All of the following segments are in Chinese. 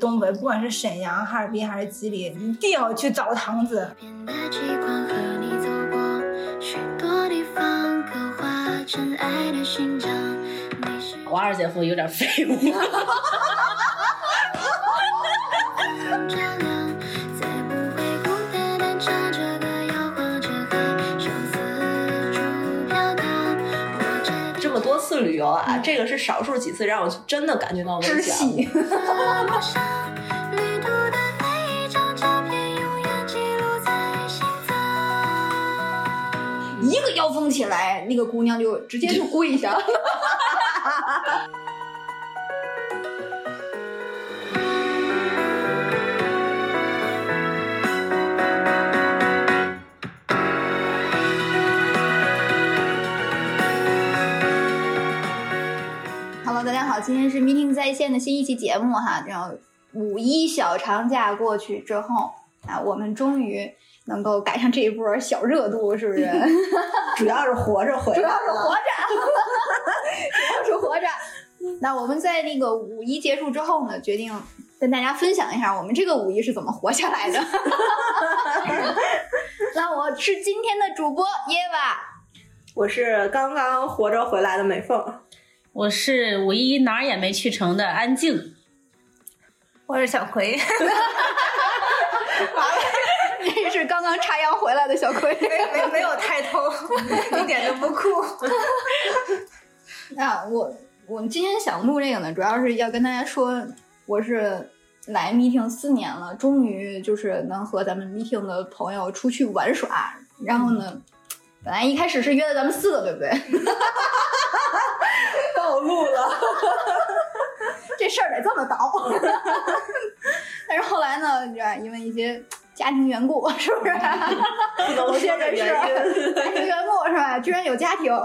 东北，不管是沈阳、哈尔滨还是吉林，一定要去澡堂子。我二姐夫有点废物。游啊，这个是少数几次让我真的感觉到危险。陌生旅途的每一个妖风起来，那个姑娘就直接就跪下。Hello，今天是 Meeting 在线的新一期节目哈。然后五一小长假过去之后啊，我们终于能够赶上这一波小热度，是不是？主要是活着回来主要是活着，主要是活着。那我们在那个五一结束之后呢，决定跟大家分享一下我们这个五一是怎么活下来的。那我是今天的主播耶娃，我是刚刚活着回来的美凤，我是五一哪儿也没去成的安静，我是小葵，完了这是刚刚插秧回来的小葵。没没有抬头，一点都不酷。那我我们今天想录这个呢，主要是要跟大家说，我是来 meeting 四年了，终于就是能和咱们 meeting 的朋友出去玩耍。然后呢，本来一开始是约的咱们四个，对不对？暴露了。这事儿得这么倒。但是后来呢，你知道，因为一些家庭缘故，是不是？某些人士家庭缘故是吧？居然有家庭。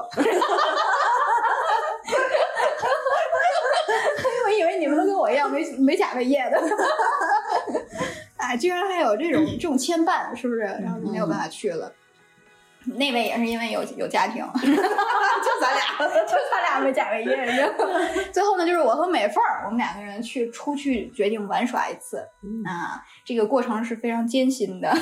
我以为你们都跟我一样没没家没业的，哎，居然还有这种这种牵绊，是不是？然后就没有办法去了。那位也是因为有有家庭，就咱俩，就咱俩没嫁给一人家？最后呢，就是我和美凤儿，我们两个人去出去决定玩耍一次。啊，这个过程是非常艰辛的，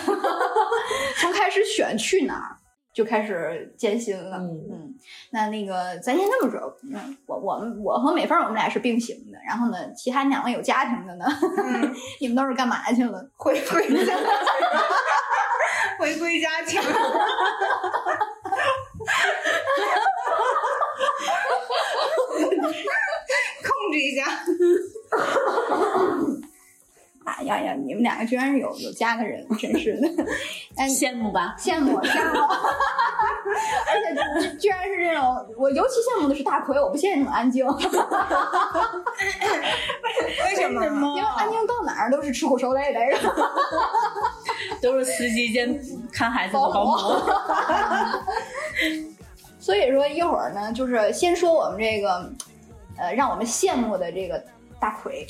从开始选去哪儿就开始艰辛了。嗯那那个咱先这么说，嗯，我我们我和美凤儿我们俩是并行的，然后呢，其他两位有家庭的呢，你们都是干嘛去了？回归家庭，回归家庭。控制一下，哎呀呀，你们两个居然是有有家的人，真是的，哎，羡慕吧？羡慕羡慕，而且居居然是这种，我尤其羡慕的是大奎，我不羡慕安静，为什么？因为安静到哪儿都是吃苦受累的，是吧 都是司机兼看孩子的保姆。所以说一会儿呢，就是先说我们这个，呃，让我们羡慕的这个大奎，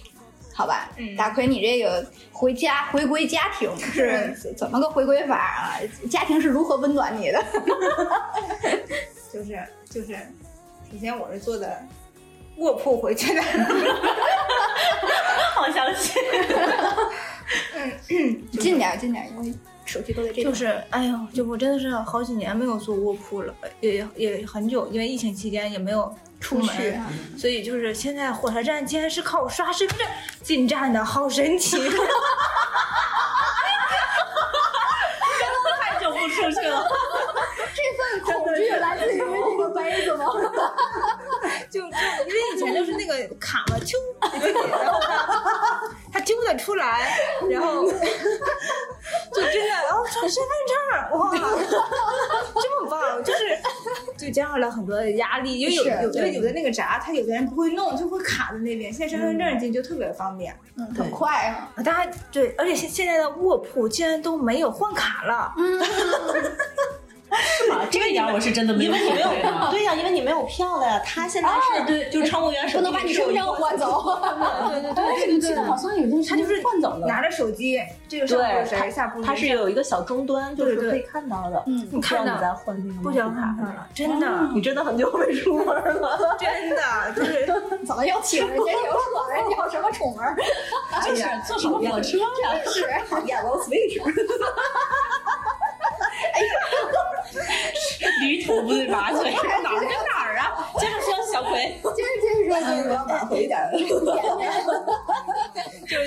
好吧？嗯大奎，你这个回家回归家庭是怎么个回归法啊？家庭是如何温暖你的？就是就是，首先我是坐的卧铺回去的，好相信。近点儿近点儿，因为手机都在这边。就是哎呦，就我真的是好几年没有坐卧铺了，也也很久，因为疫情期间也没有出，去啊所以就是现在火车站竟然是靠刷身份证进站的，好神奇！太久不出去了，这份恐惧来自于这个杯子吗？就就因为 以前都是那个 卡嘛，揪然后它它 揪得出来，然后就真的，然后刷身份证，哇，这么棒，就是就减少了很多的压力，因为有是有的对有的那个闸，他有的人不会弄，就会卡在那边，现在身份证进就特别方便。嗯，很快啊。啊，大家对，而且现现在的卧铺竟然都没有换卡了，是 吗？这一点我是真的没有因为你没有对呀、因为你没有票了呀。他现在是、对就是乘务员手机不能把你身份证换走。对对 对对对对，好像有件他就是换走了。拿着手机，这个上铺对谁下铺谁，它是有一个小终端，就是可以看到的。嗯你看到你在换那个不交卡卡了，真的 你真的很久没出门了。真的就是怎么又请人家有扯人？要什么出门儿，就是坐什么火车呀？是演了 Switch，驴头不对马嘴，哪儿跟哪儿啊？接着说，小葵，接着接着说，接着说，挽回一点。就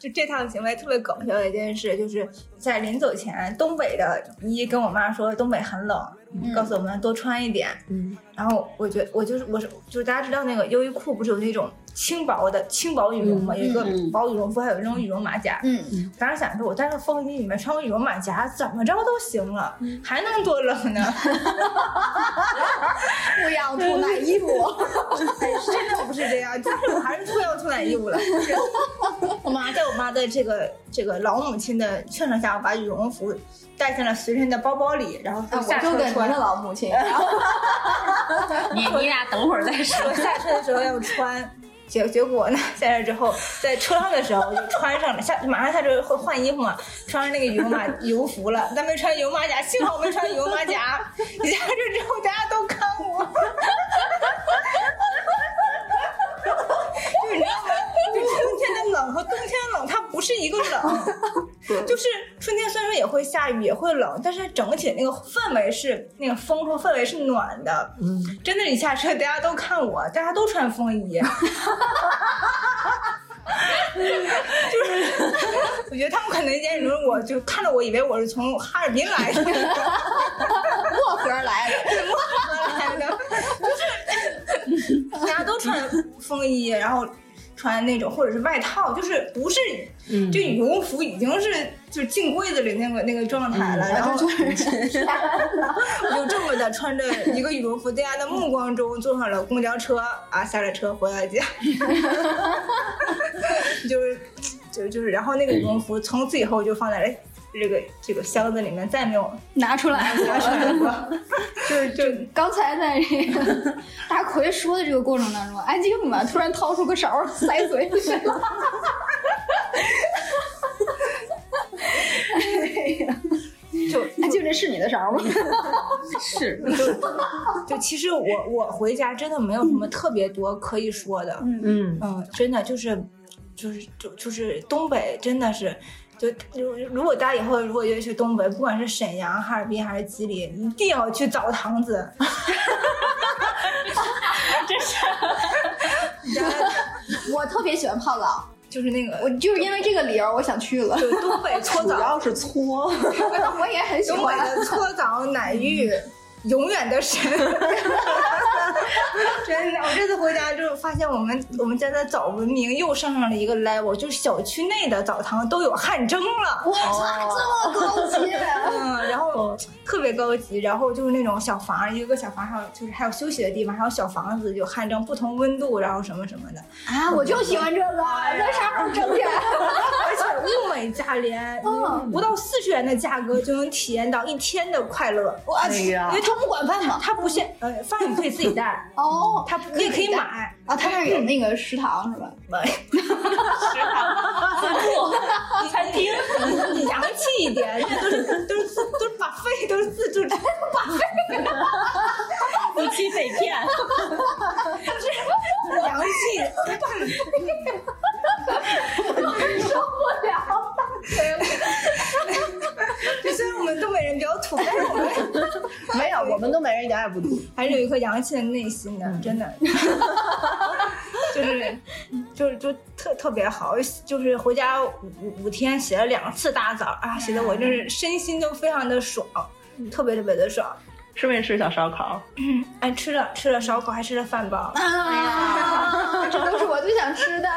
就这趟行为特别搞笑的一件事，就是在临走前，东北的一跟我妈说东北很冷，告诉我们多穿一点。嗯，然后我觉我就是我是就是大家知道那个优衣库不是有那种轻薄的轻薄羽绒吗？有一个嗯薄羽绒服，还有那种羽绒马甲。嗯，当时想着，我在这风衣里面穿个羽绒马甲，怎么着都行了，还能多冷呢？不要吐奶 衣服，真的不是这样，但是我还是脱要脱奶衣服了。就是我妈在我妈的这个这个老母亲的劝说下，我把羽绒服带进了随身的包包里，然后下我就跟您的车穿。老母亲 你你俩等会儿再说说。下车的时候要穿。结结果呢？下车之后，在车上的时候我就穿上了，下马上下车会换衣服嘛，穿上那个羽绒马羽绒服了，但没穿羽绒马甲，幸好没穿羽绒马甲。一下车之后，大家都看我，就是你知道吗？就春天的冷和冬天的冷，它不是一个冷，就是春天虽然说也会下雨，也会冷，但是整体那个氛围是那个风和氛围是暖的。嗯，真的，一下车大家都看我，大家都穿风衣。就是，我觉得他们可能眼中我就看着我，以为我是从哈尔滨来的，漠河来的，漠河来的，就是大家都穿风衣，然后穿那种或者是外套，就是不是，嗯。就羽绒服已经是就是进柜子里那个那个状态了，然后 我就这么的穿着一个羽绒服，在大家的目光中坐上了公交车啊，下了车回到家，就是就就是，然后那个羽绒服从此以后就放在了这个这个箱子里面，再没有拿出来拿出来过。就是就刚才在这个大奎说的这个过程当中，安静嘛，突然掏出个勺儿塞嘴里了。哎呀，就安静，这是你的勺儿吗？是，就其实我我回家真的没有什么特别多可以说的，嗯，嗯，真的就是就是就就是东北真的是。就如如果大家以后如果要去东北，不管是沈阳、哈尔滨还是吉林，一定要去澡堂子。这是你知道我特别喜欢泡澡，就是那个，我就是因为这个理由我想去了。就东北搓澡，主要是搓，我也很喜东北欢。搓澡奶浴，永远的神。真的，我这次回家之后发现我们我们家的澡文明又上上了一个 level，就是小区内的澡堂都有汗蒸了。哇，这么高级！嗯，然后特别高级，然后就是那种小房，一个个小房，还有就是还有休息的地方，还有小房子，就汗蒸不同温度，然后什么什么的，啊，我就喜欢这个，在上面蒸起来。而且物美价廉，嗯不到四十元的价格就能体验到一天的快乐。我哎呀因为中午管饭吗？他不限呃饭你可以自己带，哦，他你也可以买。啊，他那儿有那个食堂是吧？食堂、自助、餐厅，洋气一点，都是都是自都是把费都是自助，把费夫妻肺片，洋气。受不了。就虽然我们东北人比较土，但是我们没有，我们东北人一点也不土。还是有一颗洋气的内心的，真的，就是就是就特特别好，就是回家五五五天洗了两次大澡啊，洗的我真是身心都非常的爽，特别特别的爽。吃没吃小烧烤？嗯哎，吃了吃了烧烤，还吃了饭包。啊，这都是我最想吃的。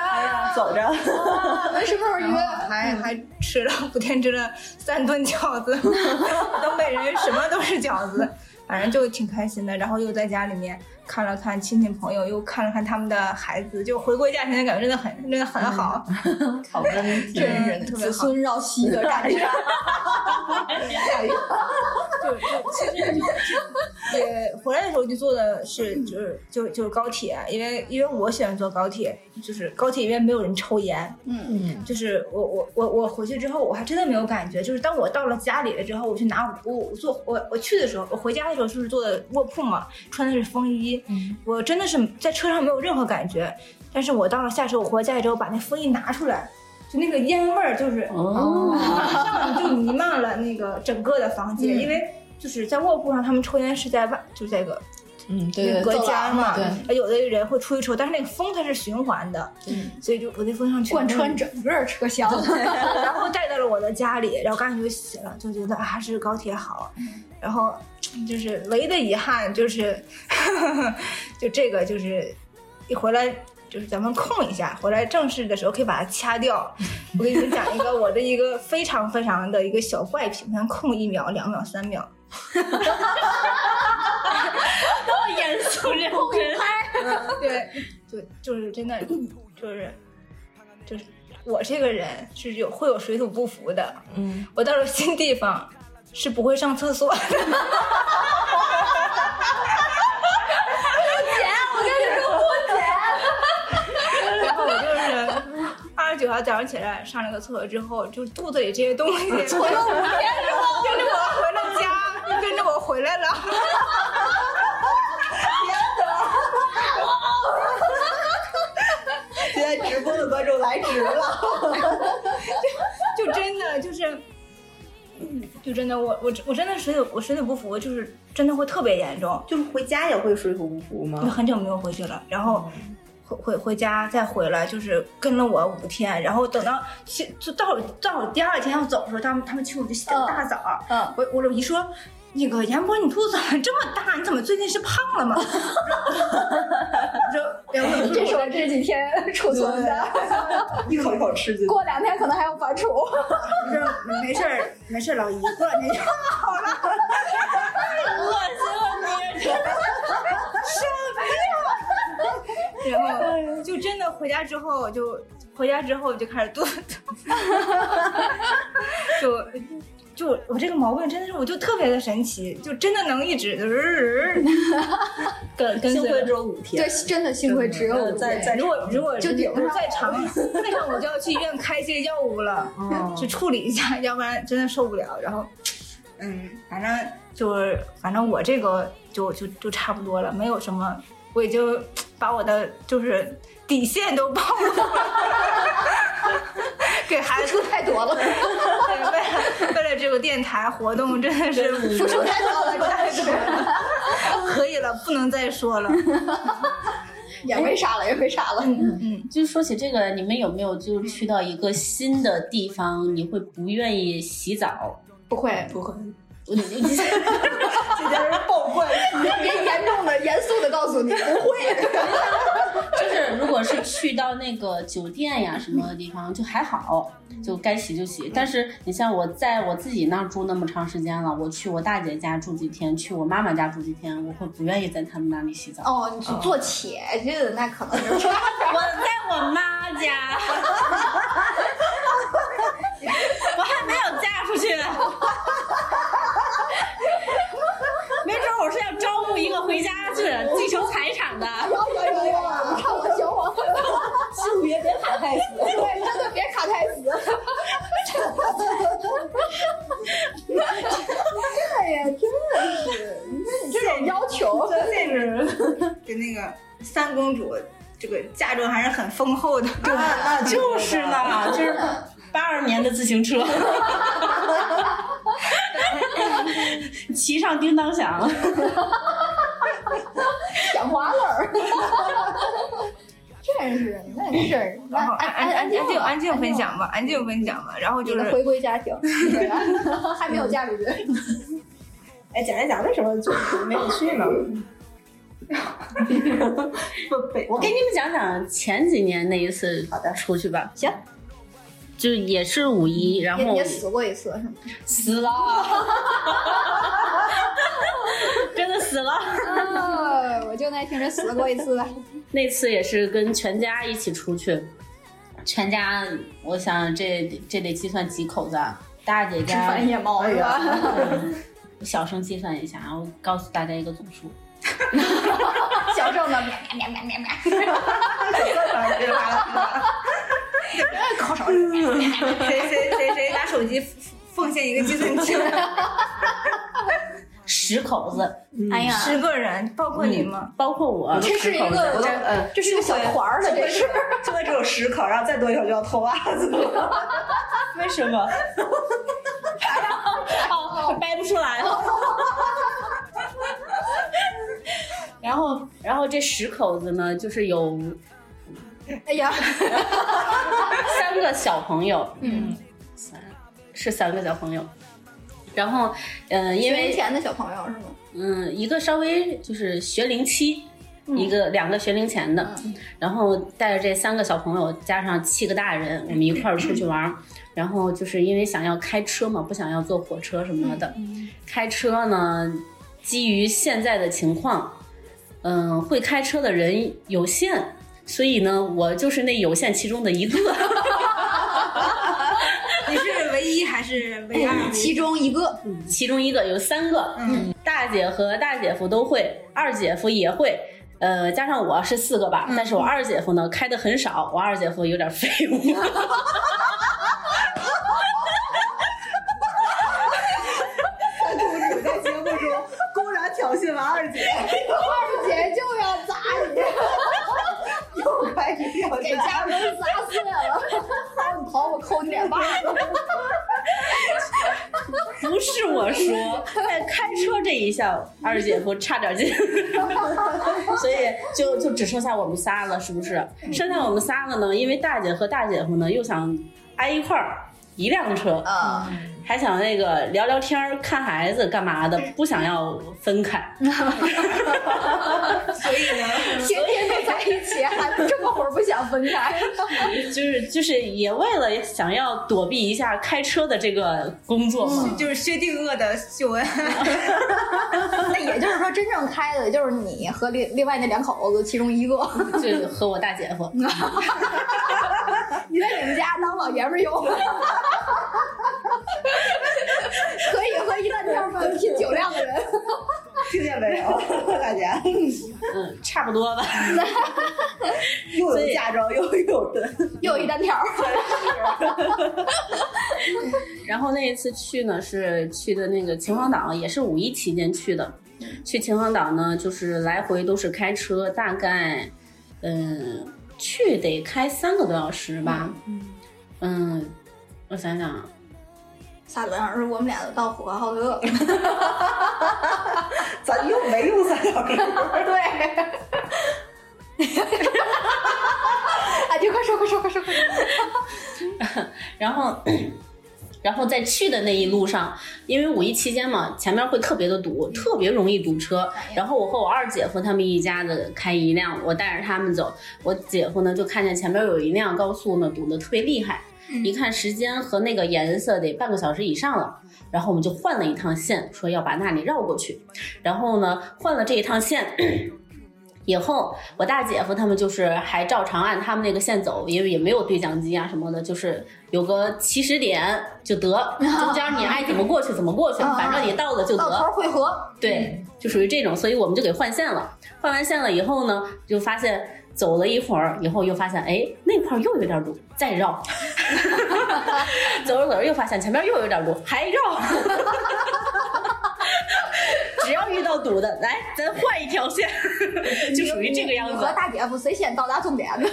走着。我们什么时候约？还还吃了不天吃了三顿饺子，东北人什么都是饺子，反正就挺开心的。然后又在家里面看了看亲戚朋友，又看了看他们的孩子，就回归家庭的感觉真的很真的很好，好温馨。真是特别好。子孙绕膝的感觉。就就其实就也回来的时候就坐的是就是就就是高铁，因为因为我喜欢坐高铁，就是高铁因为没有人抽烟，嗯，就是我我我我回去之后，我还真的没有感觉。就是当我到了家里了之后，我去拿我我坐我我去的时候，我回家的时候就是坐的卧铺嘛，穿的是风衣，我真的是在车上没有任何感觉。但是我到了下车，我回家里之后把那风一拿出来，就那个烟味儿就是哦，马上就弥漫了那个整个的房间，因为就是在卧铺上，他们抽烟是在外，就这个嗯，对对隔对，间嘛，对有的人会出去抽，但是那个风它是循环的，嗯所以就我那风向全贯穿整个车厢。然后带到了我的家里，然后赶紧就洗了，就觉得啊还是高铁好。然后就是唯一的遗憾就是，就这个就是一回来就是咱们空一下，回来正式的时候可以把它掐掉。我给你们讲一个我的一个非常非常的一个小怪癖，我想空一秒、两秒、三秒。那么严肃认真，对，就就是真的就是就是我这个人是有会有水土不服的，嗯，我到了新地方是不会上厕所的。然后我就是二十九号早上起来上了个厕所之后，就肚子里这些东西 存了五天之后，跟着我回了家，跟着我回来了。现在直播的观众来迟了。就真的就是，嗯就真的我我我真的水土我水土不服，就是真的会特别严重。就是回家也会水土不服就吗？很久没有回去了，然后回回回家再回来，就是跟了我五天，然后等到去就到到我第二天要走的时候，他们他们去我就洗了大澡，嗯，我我我一说。那个严博，你肚子怎么这么大？你怎么最近是胖了吗？我 说，然后这是我这几天储存的，一口一口吃进去。过两天可能还要反刍。我 说没事儿，没事儿，老姨，过两天就 好了。恶心了你！然后就真的回家之后就回家之后就开始肚子疼，就就我这个毛病真的是我就特别的神奇，就真的能一直就是跟 跟。幸亏只有五天对，，真的幸亏只有五天在在如果如果就顶上再长再长，我就要去医院开些药物了，去处理一下，要不然真的受不了。然后，嗯，反正就是反正我这个就就就差不多了，没有什么，我已经把我的就是底线都暴露了，给孩子太多了，对为了为了这个电台活动真的是付出太多了，太多了，可以了，不能再说了。也没啥了，也没啥了。嗯嗯，就是说起这个，你们有没有就是去到一个新的地方，你会不愿意洗澡？不会，不会，我你 这家人爆怪别严重的、严肃的告诉你，不会。就是如果是去到那个酒店呀什么的地方，就还好，就该洗就洗。但是你像我在我自己那儿住那么长时间了，我去我大姐家住几天，去我妈妈家住几天，我会不愿意在他们那里洗澡。哦，你是做且去的，那可能就是 我在我妈家，我还没有嫁出去，没准我是要招募一个回家去继承财产的。有有有有，唱我小王，性别别卡太死。对，真的别卡太死。哎呀，真的是，你看你这种要求，这个跟那个三公主这个嫁妆还是很丰厚的。对，那就是呢，就是八二年的自行车，骑上叮当响。小花了儿。真是，那是然后安安安安静安静分享。吧，安静分享吧。然后就是回归家庭，还没有嫁出去。哎，讲一讲为什么就是没有去呢？我给你们讲讲前几年那一次好的出去吧，行，就也是五一，然后也也死过一次，是吗？死了，真的死了。就那听着死过一次。那次也是跟全家一起出去，全家，我想这这得计算几口子啊？大姐家，我 小声计算一下，然后告诉大家一个总数。小声的喵喵喵喵喵，口哨。谁谁谁谁拿手机奉献一个计算器，十十口子，哎呀，十个人，包括你吗？包括我，这是一个都嗯，这是一个小团儿了，这是。这回只有十口，然后再多一口就要脱袜子了。为什么？哦，掰不出来了。然后，然后这十口子呢，就是有哎呀，三个小朋友，嗯，三是三个小朋友。然后，嗯、因为学龄前的小朋友是吗？嗯，一个稍微就是学龄期，一个两个学龄前的，然后带着这三个小朋友加上七个大人，我们一块儿出去玩儿。然后就是因为想要开车嘛，不想要坐火车什么的。开车呢，基于现在的情况，嗯、会开车的人有限，所以呢，我就是那有限其中的一个。你是唯一还是唯二？其中一个，其中一个有三个，嗯，大姐和大姐夫都会，二姐夫也会。呃，加上我是四个吧，但是我二姐夫呢开的很少，我二姐夫有点废物。三公主在节目中公然挑衅完二姐，二姐就要砸你，又开始挑给衅。家门砸碎了，好你跑我扣你脸巴子。不是我说，在开车这一项，二姐夫差点劲，所以就就只剩下我们仨了，是不是？剩下我们仨了呢，因为大姐和大姐夫呢又想挨一块儿，一辆车，啊，还想那个聊聊天儿、看孩子干嘛的，不想要分开。所以呢，天天都在一起，还这么会儿不想分开。就是就是也为了想要躲避一下开车的这个工作嘛。就是薛定谔的秀恩，那也就是说，真正开的就是你和另另外那两口子其中一个。就和我大姐夫，你在你们家当老爷们儿用，可以和一大票们拼酒量的人。听见没有，大姐？嗯，差不多吧。又有驾照，又有的。又一单挑儿，然后那一次去呢，是去的那个秦皇岛，也是五一期间去的。去秦皇岛呢，就是来回都是开车，大概嗯，去得开三个多小时吧。嗯，我想想啊，仨多小时，我们俩都到呼和浩特。咱又没用三小时。对。啊，就快说，快说，快说，快说！然后，然后在去的那一路上，因为五一期间嘛，前面会特别的堵，特别容易堵车。然后我和我二姐夫他们一家子开一辆，我带着他们走。我姐夫呢就看见前面有一辆高速呢堵得特别厉害，一看时间和那个颜色得半个小时以上了。然后我们就换了一趟线，说要把那里绕过去。然后呢，换了这一趟线。以后，我大姐夫他们就是还照常按他们那个线走，因为也没有对讲机啊什么的，就是有个起始点就得，中间你爱怎么过去怎么过去，反正你到了就得到头得。汇合，对，就属于这种，所以我们就给换线了。换完线了以后呢，就发现走了一会儿以后，又发现哎那块儿又有点堵，再绕。走着走着又发现前面又有点堵，还绕。只要遇到堵的，来咱换一条线，就属于这个样子你和。大姐夫谁先到达终点的？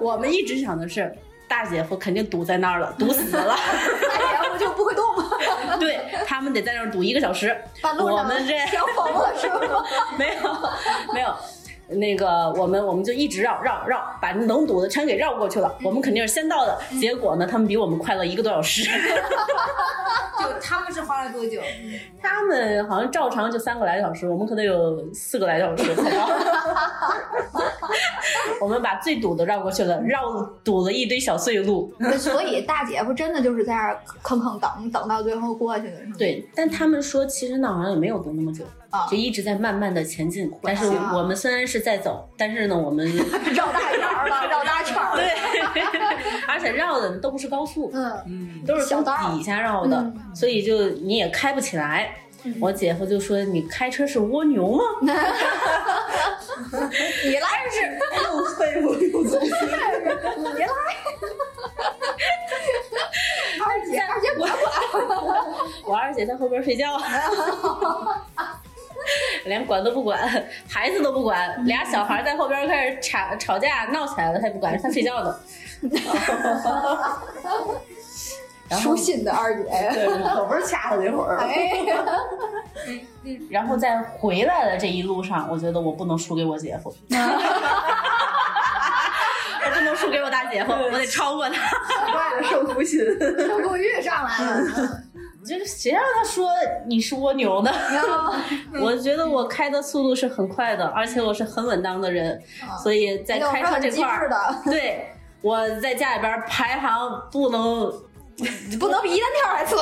我们一直想的是，大姐夫肯定堵在那儿了，堵死了。大姐夫就不会动，对他们得在那儿堵一个小时。半路上我们这消防了是吗？没有没有。那个，我们我们就一直绕绕绕，把能堵的全给绕过去了。我们肯定是先到的，结果呢，他们比我们快了一个多小时。就他们是花了多久？他们好像照常就三个来小时，我们可能有四个来小时才到。我们把最堵的绕过去了，绕堵了一堆小碎路。所以大姐夫真的就是在那儿吭吭等，等到最后过去的是吗？对，但他们说其实那好像也没有堵那么久，啊就一直在慢慢的前进。但是我们虽然是在走，但是呢，我们绕大 圈儿了，绕大圈。对，而且绕的都不是高速，嗯，都是从底下绕的，嗯所以就你也开不起来。我姐夫就说：“你开车是蜗牛吗？” 你来是，又废物又粗心。你来。二姐，二姐管管。我二姐在后边睡觉。连管都不管，孩子都不管，俩小孩在后边开始吵吵架闹起来了，他也不管，他睡觉呢。然后舒心的二姐，可不是掐他那会儿。哎，然后在回来的这一路上，我觉得我不能输给我姐夫，我不能输给我大姐夫，我得超过他。怪了胜负心。胜负欲上来了。这个谁让他说你是蜗牛呢？我觉得我开的速度是很快的，而且我是很稳当的人，所以在开车这块儿，的，对我在家里边排行不能 不能比一单挑还次。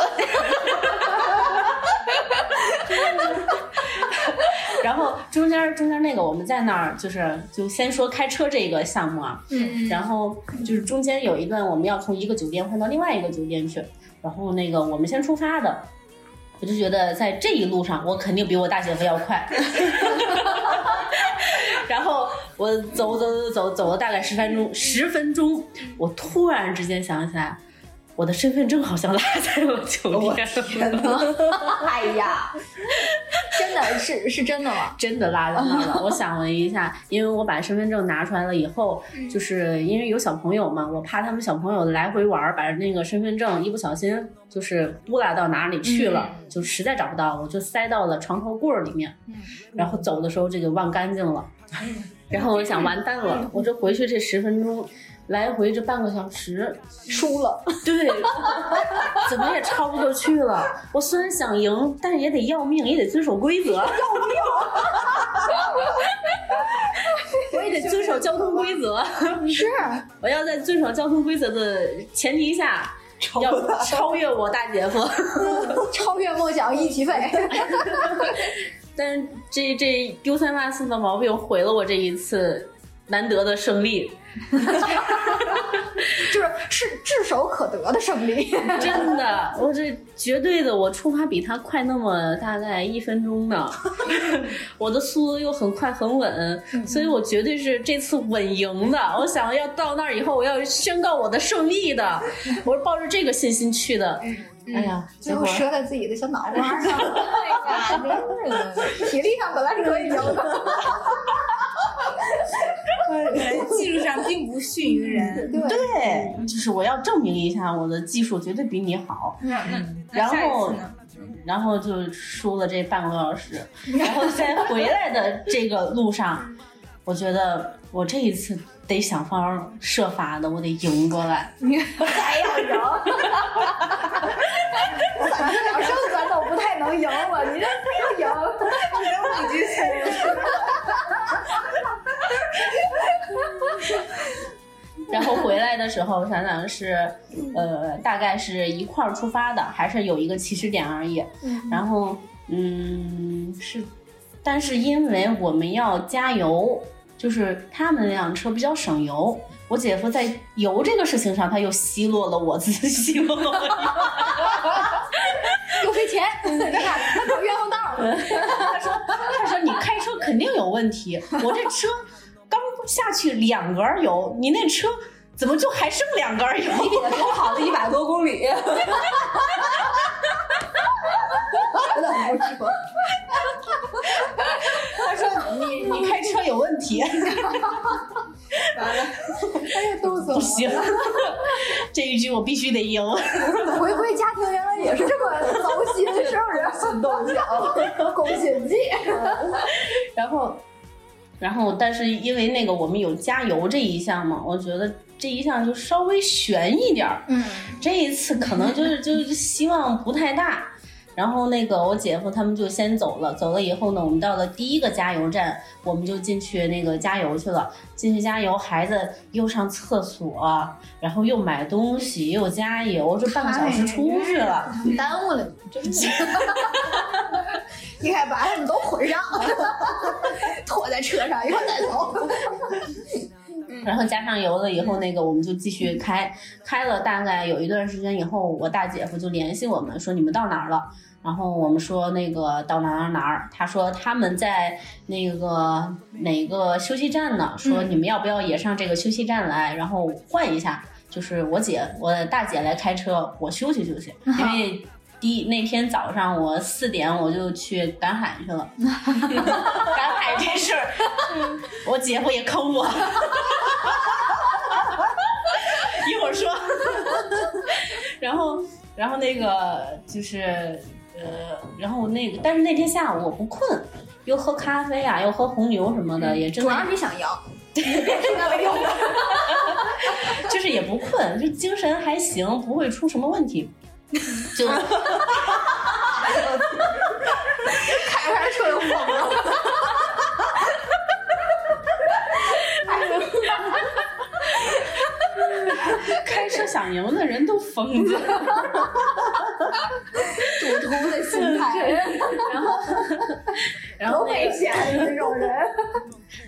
然后中间中间那个我们在那儿就是就先说开车这个项目啊，嗯。然后就是中间有一段我们要从一个酒店换到另外一个酒店去，然后那个我们先出发的，我就觉得在这一路上我肯定比我大姐夫要快。然后我走走走走走了大概十分钟，十分钟，我突然之间想起来，我的身份证好像落在了酒店。哎呀，真的是是真的吗？真的落在那儿了。我想了一下，因为我把身份证拿出来了以后，就是因为有小朋友嘛，我怕他们小朋友来回玩儿，把那个身份证一不小心就是拨拉到哪里去了，就实在找不到，我就塞到了床头柜儿里面。然后走的时候这就忘干净了，然后我想完蛋了，我这回去这十分钟。来回这半个小时，输了，对，怎么也超不过去了。我虽然想赢，但是也得要命，也得遵守规则。要命我也得遵守交通规则。是我要在遵守交通规则的前提下，要超越我大姐夫。超越梦想一起飞。但是这这丢三落四的毛病毁了我这一次难得的胜利。就是是炙手可得的胜利。真的，我这绝对的，我出发比他快那么大概一分钟呢。我的速度又很快很稳，所以我绝对是这次稳赢的。我想要到那儿以后，我要宣告我的胜利的，我是抱着这个信心去的。哎呀，最后折在自己的小脑瓜上了。哎呀，真是体力上本来是可以赢的。技术上并不逊于人。对对，就是我要证明一下我的技术绝对比你好。那那那然后？然后就输了这半个多小时，然后在回来的这个路上，我觉得我这一次得想方设法的，我得赢过来。你还要赢？三十秒胜咱都不太能赢了，你这不要赢？你这是 然后回来的时候，想想是，呃，大概是一块儿出发的，还是有一个起始点而已。然后，嗯，是，但是因为我们要加油，就是他们那辆车比较省油。我姐夫在油这个事情上，他又奚落了我，自己奚落了我。又费钱，你看他走冤枉道了。肯定有问题，我这车刚下去两格油，你那车怎么就还剩两格油？你多跑了一百多公里，他说你你开车有问题，哎呀，逗死我不行，这一局我必须得赢。回归家庭原来也是这么糟心，是不是？心动奖，宫心计。然后，然后，但是因为那个我们有加油这一项嘛，我觉得这一项就稍微悬一点儿。嗯，这一次可能就是就是希望不太大。然后那个我姐夫他们就先走了，走了以后呢，我们到了第一个加油站，我们就进去那个加油去了。进去加油，孩子又上厕所，然后又买东西，又加油，这半个小时出去了。耽误了你，真是。应该把他们都捆上，拖在车上，一会儿再走。然后加上油了以后，那个我们就继续开，开了大概有一段时间以后，我大姐夫就联系我们说你们到哪儿了？然后我们说那个到哪儿哪儿哪儿，他说他们在那个哪个休息站呢？说你们要不要也上这个休息站来，然后换一下，就是我姐我大姐来开车，我休息休息，因 为第一那天早上我四点我就去赶海去了，赶海这事儿，我姐夫也坑我，一会儿说，然后然后那个就是呃，然后那个但是那天下午我不困，又喝咖啡啊，又喝红牛什么的，也真的主要是你想摇，就是也不困，就精神还行，不会出什么问题。就 开开车就疯了。开车想赢的人都疯子，赌徒的心态，然后，然后多危险的那种人。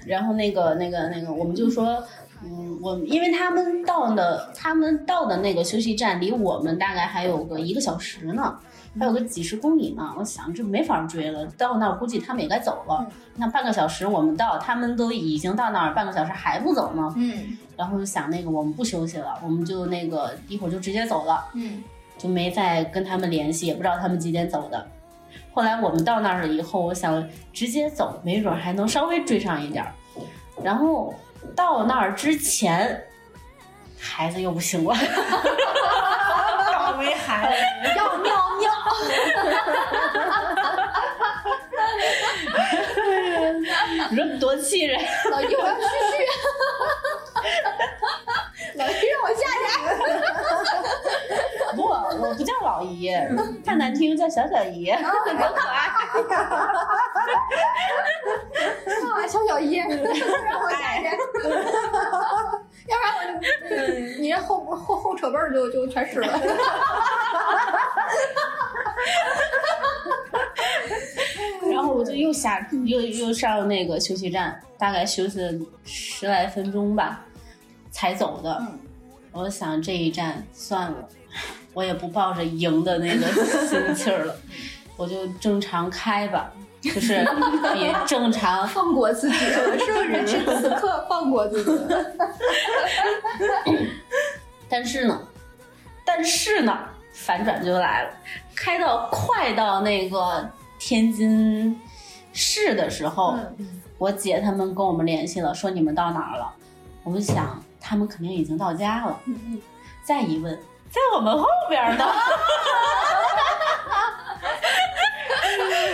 然后那个那个那个，我们就说，嗯，我因为他们到的他们到的那个休息站离我们大概还有个一个小时呢，还有个几十公里呢。我想这没法追了，到那儿估计他们也该走了。那半个小时我们到，他们都已经到那儿，半个小时还不走呢。嗯然后就想那个我们不休息了，我们就那个一会儿就直接走了。嗯，就没再跟他们联系，也不知道他们几点走的。后来我们到那儿了以后，我想直接走，没准还能稍微追上一点儿。然后到那儿之前，孩子又不行了，倒霉孩子，要尿尿。你说多气人！老姨，我要嘘嘘。老姨让我下去。不，我不叫老姨，太难听，叫小小姨，多可爱。啊，小小姨，让我下去。后后后车背儿就就全湿了。然后我就又下又又上那个休息站，大概休息了十来分钟吧，才走的。嗯我想这一站算了，我也不抱着赢的那个 心气儿了，我就正常开吧，就是比正常放过自己，是不是？是此刻放过自己。但是呢，但是呢，反转就来了，开到快到那个天津市的时候，我姐他们跟我们联系了，说你们到哪儿了？我们想他们肯定已经到家了。再一问，在我们后边呢，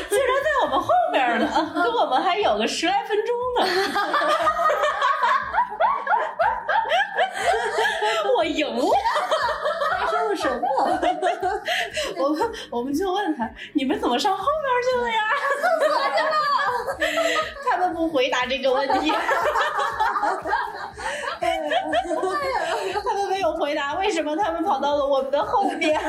竟然在我们后边呢，跟我们还有个十来分钟呢。我赢了。发生了什么？我们我们就问他，你们怎么上后面去了呀？他们不回答这个问题。他们没有回答为什么他们跑到了我们的后边。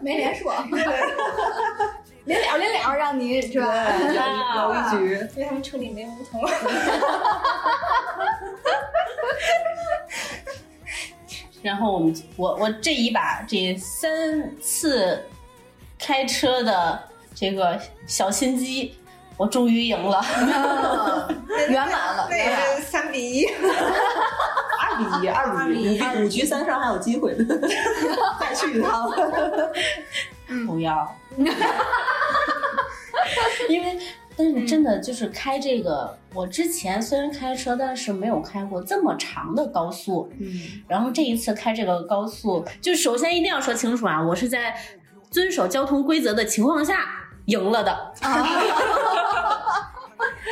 没连说，临了临了，让你是吧？有一局，因为他们车里没梧桐。然后我们我我这一把这三次开车的这个小心机，我终于赢了。圆满了，三比一。二比一，二比一，五五局三胜还有机会的，再去一趟。不要，因为但是真的就是开这个，我之前虽然开车，但是没有开过这么长的高速。嗯，然后这一次开这个高速，就首先一定要说清楚啊，我是在遵守交通规则的情况下赢了的，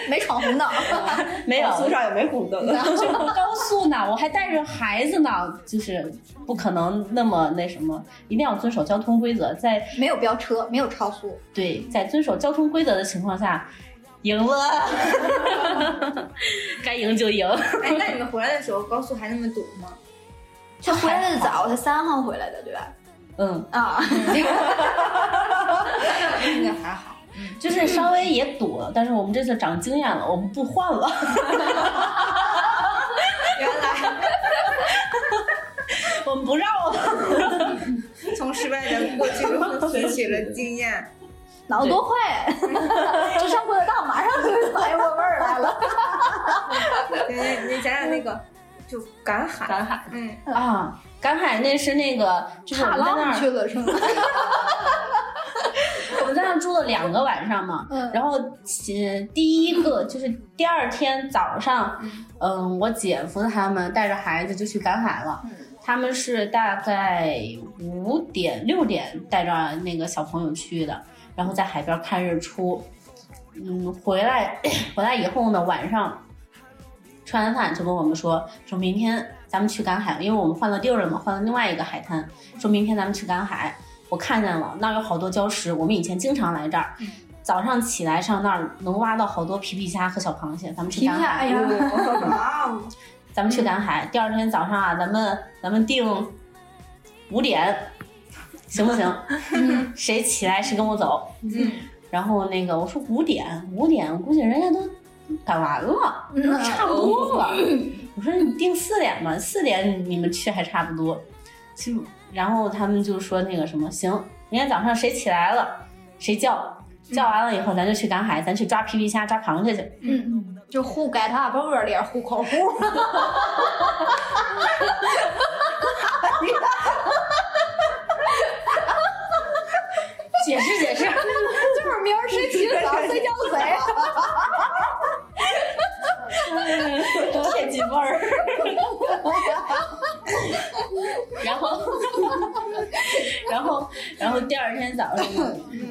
没闯红灯，没有高速上也没红灯。就是高速呢，我还带着孩子呢，就是不可能那么那什么，一定要遵守交通规则，在没有飙车，没有超速，对，在遵守交通规则的情况下，赢了，该赢就赢。哎，那你们回来的时候高速还那么堵吗？他回来的早，他三号回来的，对吧？嗯，啊，应该还好。就是稍微也堵了，但是我们这次长经验了，我们不换了。原来 我们不绕了。从失败的过去中吸取了经验。脑子多快，就上过得到，马上就反应过味儿来了。你你讲讲那个，就赶海。赶海嗯，啊，赶海那是那个，就是我们在那儿，浪去了是吗？我们在那住了两个晚上嘛，嗯然后呃第一个就是第二天早上，嗯，我姐夫他们带着孩子就去赶海了。嗯他们是大概五点六点带着那个小朋友去的，然后在海边看日出。嗯，回来 回来以后呢，晚上吃完饭就跟我们说，说明天咱们去赶海，因为我们换了地儿了嘛，换了另外一个海滩，说明天咱们去赶海。我看见了，那儿有好多礁石，我们以前经常来这儿。早上起来上那儿能挖到好多皮皮虾和小螃蟹，咱们去赶海。咱们去赶海。第二天早上啊，咱们咱们定五点，行不行？谁起来谁跟我走。嗯，然后那个我说五点，五点，我估计人家都赶完了，嗯差不多了。我说你定四点吧，四点你们去还差不多。其实，然后他们就说那个什么，行，明天早上谁起来了，谁叫。叫完了以后，咱就去赶海，咱去抓皮皮虾、抓螃蟹去。嗯，就互改他不恶劣户口户。解释解释，就是明儿谁起得早 谁叫谁。铁鸡味儿。然后，然后，然后第二天早上，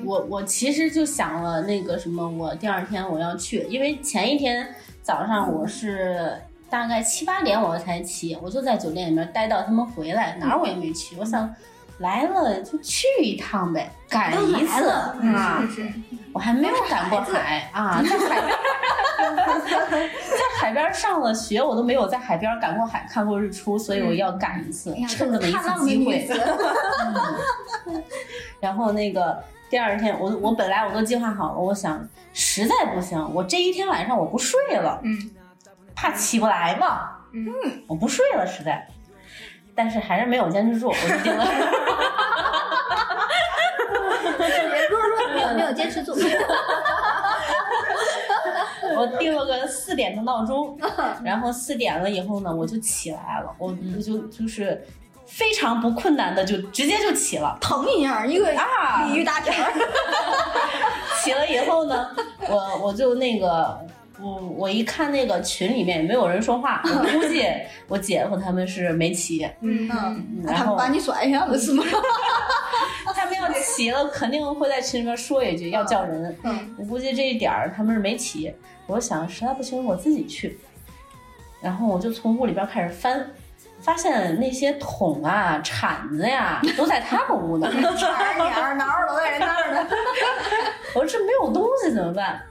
我我其实就想了那个什么，我第二天我要去，因为前一天早上我是大概七八点我才起，我就在酒店里面待到他们回来，哪儿我也没去。我想来了就去一趟呗，赶一次。啊。是是，我还没有赶过海啊，在海边儿，在海边儿上了学，我都没有在海边儿赶过海、看过日出，所以我要赶一次趁这么一次机会。然后那个第二天，我我本来我都计划好了，我想实在不行，我这一天晚上我不睡了，嗯，怕起不来嘛，嗯，我不睡了，实在。但是还是没有坚持住，我就定了。也不是说没有没有坚持住。我定了个四点的闹钟，然后四点了以后呢，我就起来了，我我就就是非常不困难的就直接就起了腾一下，一个啊！鲤鱼打挺儿。起了以后呢，我我就那个。我我一看那个群里面也没有人说话，我估计 我姐夫他们是没起，嗯嗯，然后他们把你甩下了是吗？他们要起了肯定会在群里面说一句要叫人，嗯我估计这一点儿他们是没起。我想实在不行我自己去，然后我就从屋里边开始翻，发现那些桶啊、铲子呀都在他们屋呢。铲儿鸟儿挠儿都在人那儿呢。我说这没有东西怎么办？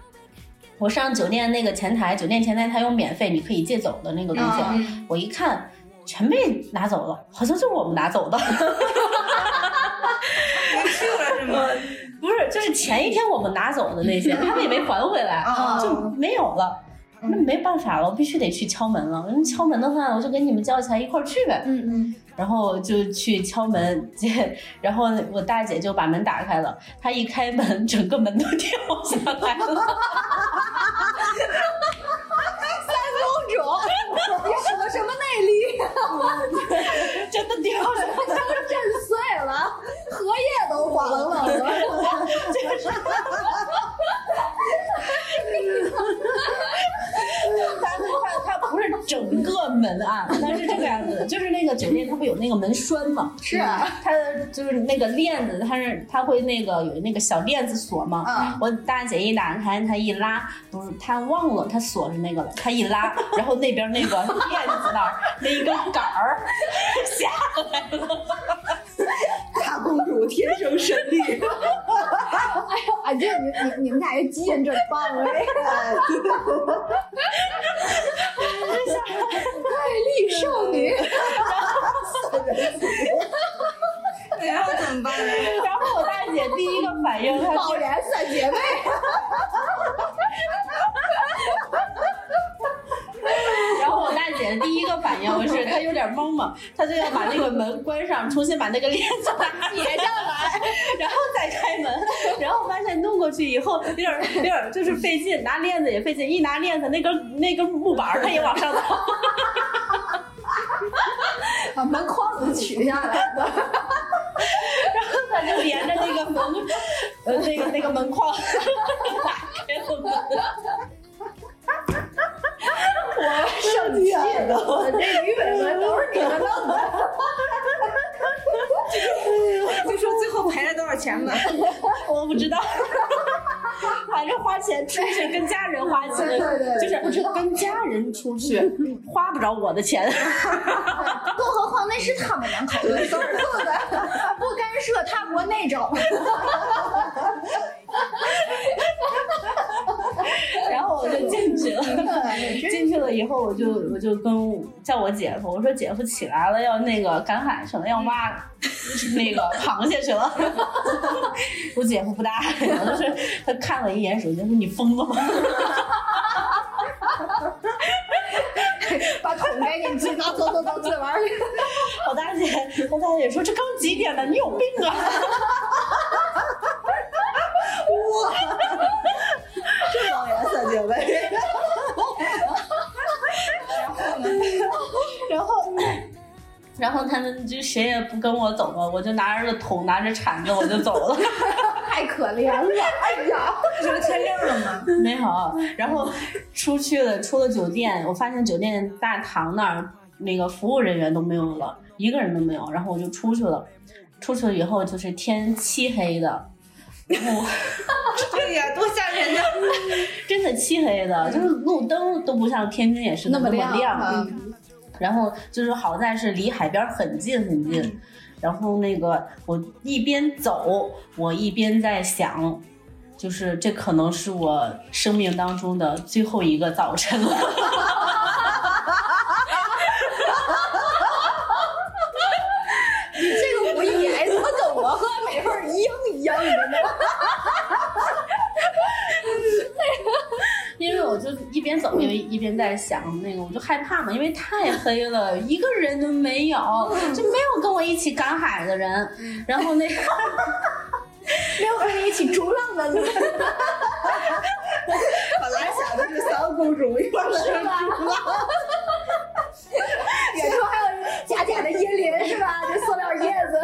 我上酒店那个前台，酒店前台它有免费你可以借走的那个东西，嗯我一看全被拿走了，好像就是我们拿走的。你去了是吗？不是，就是前一天我们拿走的那些，他们也没还回来，啊就没有了。那没办法了，我必须得去敲门了。人敲门的话，我就跟你们叫起来一块儿去呗。嗯嗯，然后就去敲门，接，然后我大姐就把门打开了。她一开门，整个门都掉下来了。公主，你使的什么内力？真的掉了，震碎了，荷叶都黄了。它它它不是整个门啊，它是这个样子的，就是那个酒店它不有那个门栓嘛，是啊它就是那个链子，它是它会那个有那个小链子锁嘛。嗯我大姐一打开，她一拉，不是她忘了她锁着那个了，她一拉，然后那边那个链子那儿那一根杆儿 下来了。大公主天生神力，哎呦，俺觉得你你你们俩这基因真棒哎！魅力少女，然后怎么办呢？然后我大姐第一个反应，她宝莲三姐妹，然后我大姐第一个反应是她有点懵嘛，她就要把那个门关上，重新把那个链子拿解下来，然后再开门，然后发现弄过去以后有点有点就是费劲，拿链子也费劲，一拿链子那根那根木板儿它也往上走，把门框子取下来的。然后她他就连着那个门，呃，那个那个门框打开了门。我生气了，我这鱼尾纹都是你们弄的。就说最后赔了多少钱吧。我不知道，反正花钱出去跟家人花钱，对对对就是不知道跟家人出去花不着我的钱。更何况那是他们两口子不干涉他国内政。然后我就进去了，进去了以后我就我就跟叫我姐夫，我说姐夫起来了，要那个赶海去了，要挖 那个螃蟹去了。我姐夫不搭理我，就是他看了一眼手机，说你疯了吗？把桶给你自己拿走走走，自己玩儿去。我大姐，我大姐说这刚几点呢？你有病啊！这老颜色姐妹，然后，然后他们就谁也不跟我走了，我就拿着桶，拿着铲子，我就走了。太可怜了，哎呀！这不天亮了吗？没有，然后出去了，出了酒店，我发现酒店大堂那儿那个服务人员都没有了，一个人都没有。然后我就出去了，出去了以后就是天漆黑的，然后对 呀，多吓人呐！真的漆黑的，就是路灯都不像天津也是那么亮然后就是好在是离海边很近很近，然后那个我一边走，我一边在想，就是这可能是我生命当中的最后一个早晨了。你这个回忆，哎，怎么跟我和美凤一样一样的呢？因为我就一边走，因为一边在想那个，我就害怕嘛，因为太黑了，一个人都没有，就没有跟我一起赶海的人。然后那个 没有跟你一起冲浪的人，本来想的是小公主一块儿去是吧？远处还有假假的椰林是吧？这塑料叶子。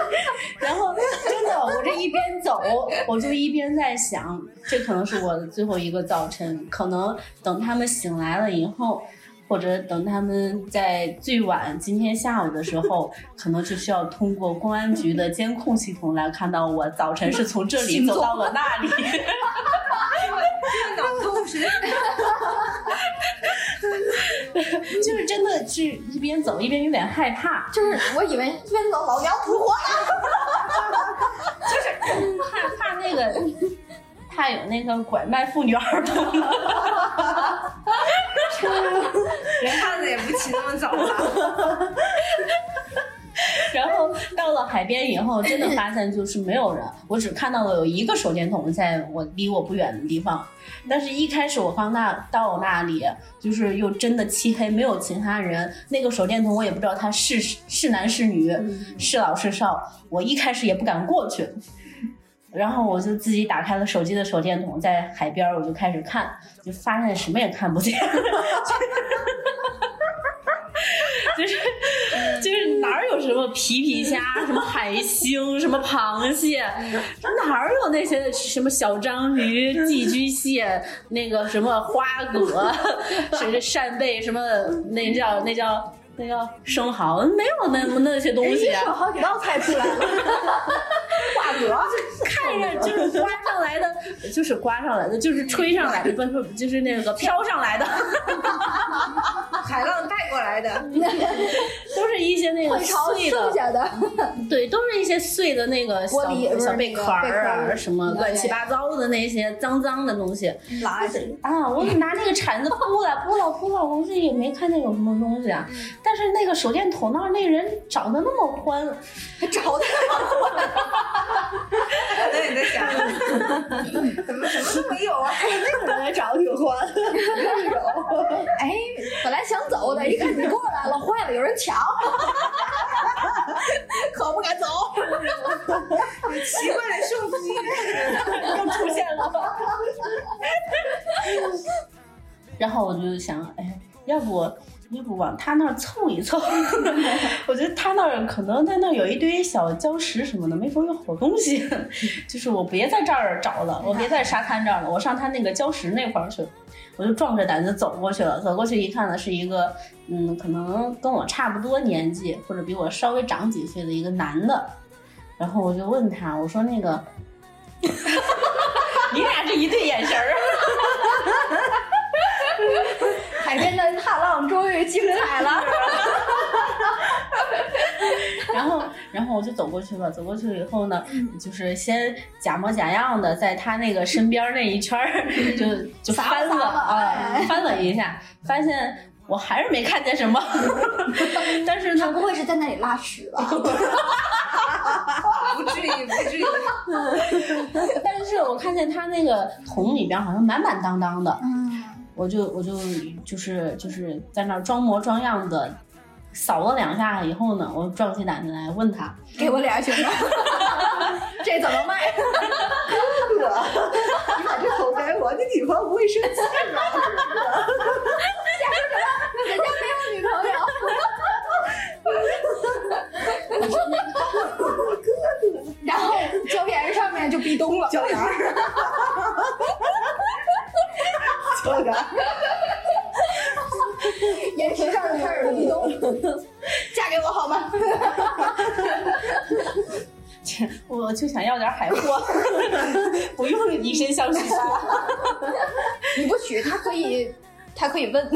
然后真的，我这一边走，我就一边在想，这可能是我的最后一个早晨。可能等他们醒来了以后，或者等他们在最晚今天下午的时候，可能就需要通过公安局的监控系统来看到我早晨是从这里走到了那里。脑洞是 就是真的是一边走一边有点害怕，就是我以为一边走老娘不活了，怕怕那个。怕有那个拐卖妇女儿童 的，人汉子也不起那么早吧？然后到了海边以后，真的发现就是没有人，我只看到了有一个手电筒在我离我不远的地方。但是一开始我刚那到那里，就是又真的漆黑，没有其他人。那个手电筒我也不知道他是是男是女，是老是少。我一开始也不敢过去，然后我就自己打开了手机的手电筒，在海边我就开始看，就发现什么也看不见。就是就是哪有什么皮皮虾、什么海星、什么螃蟹，哪有那些什么小章鱼、寄居蟹，那个什么花蛤，什么扇贝，什么那叫那叫那叫生蚝，没有那那些东西啊。有好几道菜出来了，花蛤。看着就是刮上来的，就是刮上来的，就是吹上来的，不不就是那个飘上来的，海浪带过来的，都是一些那个碎的，对，都是一些碎的那个小玻璃小贝壳儿啊，什么乱七八糟的那些脏脏的东西垃圾。啊！我拿那个铲子扑了扑了扑了，我这也没看见有什么东西啊。但是那个手电筒那儿那人长得那么宽，找 的那你在想，怎么什么都没有啊？那个人也长得挺欢。哎，本来想走的，一看你过来了，坏了，有人抢，可不敢走。奇怪的手机，又出现了。然后我就想，哎，要不要不往他那儿凑一凑。我觉得他那儿可能他那儿有一堆小礁石什么的，没准有好东西。就是我别在这儿找了，我别在沙滩这儿了，我上他那个礁石那块儿去了。我就壮着胆子走过去了，走过去一看呢，是一个嗯，可能跟我差不多年纪，或者比我稍微长几岁的一个男的。然后我就问他，我说那个，你俩这一对眼神儿。海边的踏精彩了。然后，然后我就走过去了。走过去以后呢，就是先假模假样的在他那个身边那一圈儿，就就翻了撒了啊，哎翻了一下，发现我还是没看见什么。但是呢，他不会是在那里拉屎吧？不至于，不至于。但是我看见他那个桶里边好像满满当当的，嗯，我就我就就是就是在那儿装模装样的扫了两下以后呢，我壮起胆子来问他，给我俩行吗？这怎么卖？哥，你把这头给我，你女朋友不会生气吗？人家没有女朋友。然后胶原上面就壁咚了，脚眼 儿，脚眼儿，岩石上就开始壁咚。嫁给我好吗？我就想要点海货，不用以身相许。你不娶他可以，他可以问。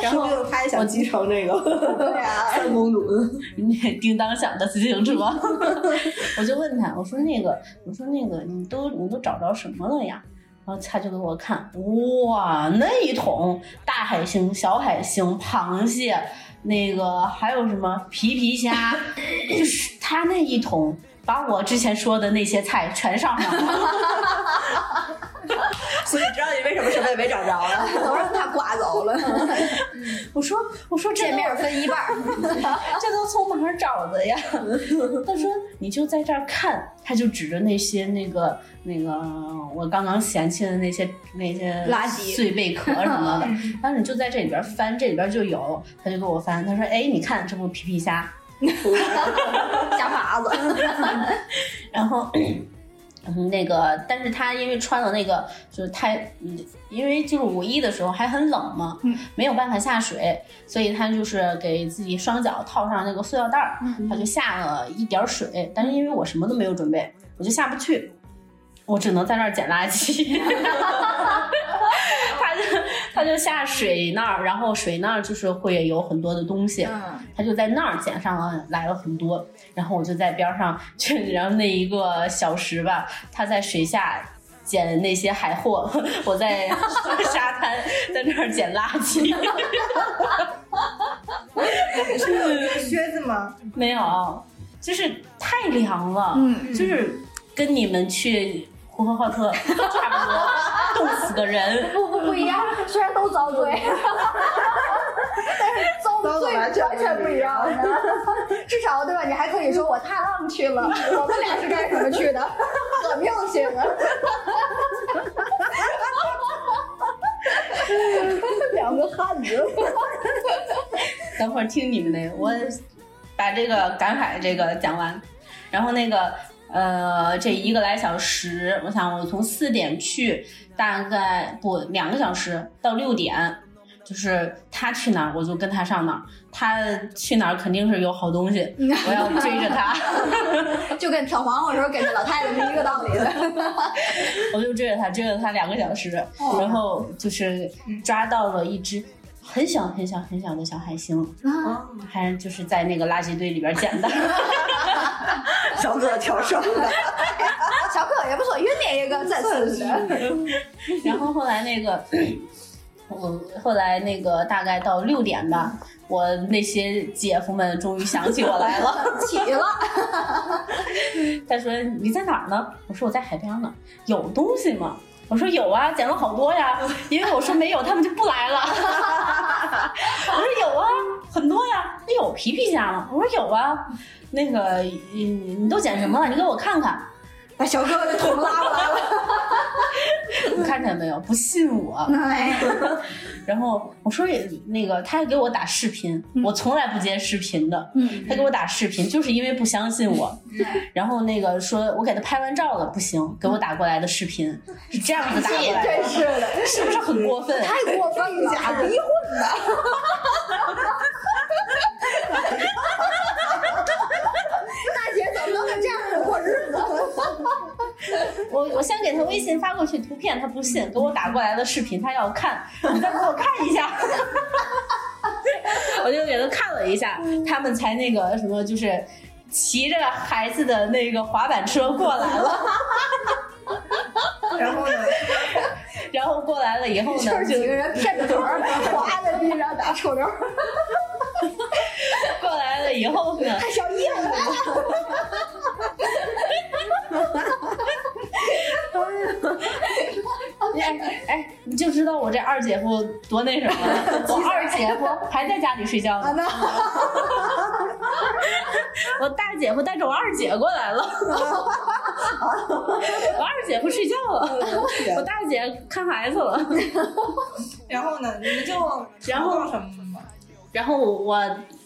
然后说不定他也想继承这个对呀，三公主。叮当响的自行车，我就问他，我说那个，我说那个，你都你都找着什么了呀？然后他就给我看，哇，那一桶大海星、小海星、螃蟹，那个还有什么皮皮虾，就是他那一桶。把我之前说的那些菜全上上了，所以知道你为什么什么也没找着了。都让他刮走了。我说我说这面分一半。这都从哪儿找的呀？他说你就在这儿看，他就指着那些那个那个我刚刚嫌弃的那些那些垃圾碎贝壳什么的，他说你就在这里边翻，这里边就有，他就给我翻，他说哎，你看这不皮皮虾，瞎耙子。然后。嗯，那个，但是他因为穿了那个，就是太，嗯，因为就是五一的时候还很冷嘛，嗯没有办法下水，所以他就是给自己双脚套上那个塑料袋儿，嗯他就下了一点儿水，但是因为我什么都没有准备，我就下不去，我只能在那儿捡垃圾。他就下水那儿，然后水那儿就是会有很多的东西，嗯，他就在那儿捡上了来了很多，然后我就在边上，就然后那一个小时吧，他在水下捡那些海货，我在沙滩在那儿捡垃圾，是靴子吗？没有，就是太凉了，嗯就是跟你们去呼和浩特差不多，冻死个人。不不不一样，虽然都遭罪，但是遭的罪完全不一样的。至少对吧？你还可以说我踏浪去了，我们俩是干什么去的？革命去了。两个汉子，等会儿听你们的，我把这个赶海这个讲完，然后那个呃，这一个来小时，我想我从四点去，大概不两个小时到六点，就是他去哪儿我就跟他上哪儿，他去哪儿肯定是有好东西，我要追着他，就跟挑黄瓜时候跟着老太太是一个道理的。我就追着他，追了他两个小时，然后就是抓到了一只。很小很小很小的小海星，啊，还是就是在那个垃圾堆里边捡的。小哥挑剩的，小哥也不错，晕点一个再次的。然后后来那个，我后来那个大概到六点吧，我那些姐夫们终于想起我来了。起了，他说你在哪儿呢？我说我在海边呢。有东西吗？我说有啊，捡了好多呀。因为我说没有，他们就不来了。我说有啊，很多呀。那有皮皮虾吗？我说有啊。那个，你，你都捡什么了？你给我看看。把小哥哥的头拉过来了。你看见没有？不信我。哎，然后我说也那个，他还给我打视频，我从来不接视频的。嗯，他给我打视频，就是因为不相信我。然后那个说我给他拍完照了，不行，给我打过来的视频是这样子打过来真，是的，是不是很过分？太过分了，假离婚的。大姐怎么能这样？我我先给他微信发过去图片，他不信，给我打过来的视频他要看，你再给我看一下。我就给他看了一下，他们才那个什么，就是骑着孩子的那个滑板车过来了，然后呢，然后过来了以后呢，就是几个人骗着腿儿 滑在地上打臭溜，过来了以后呢，还小叶子。哎哎，你就知道我这二姐夫多那什么了。我二姐夫还在家里睡觉呢，我大姐夫带着我二姐过来了，我二姐夫睡觉了，我大姐看孩子了。然后呢，你们就然后什么吗？然后我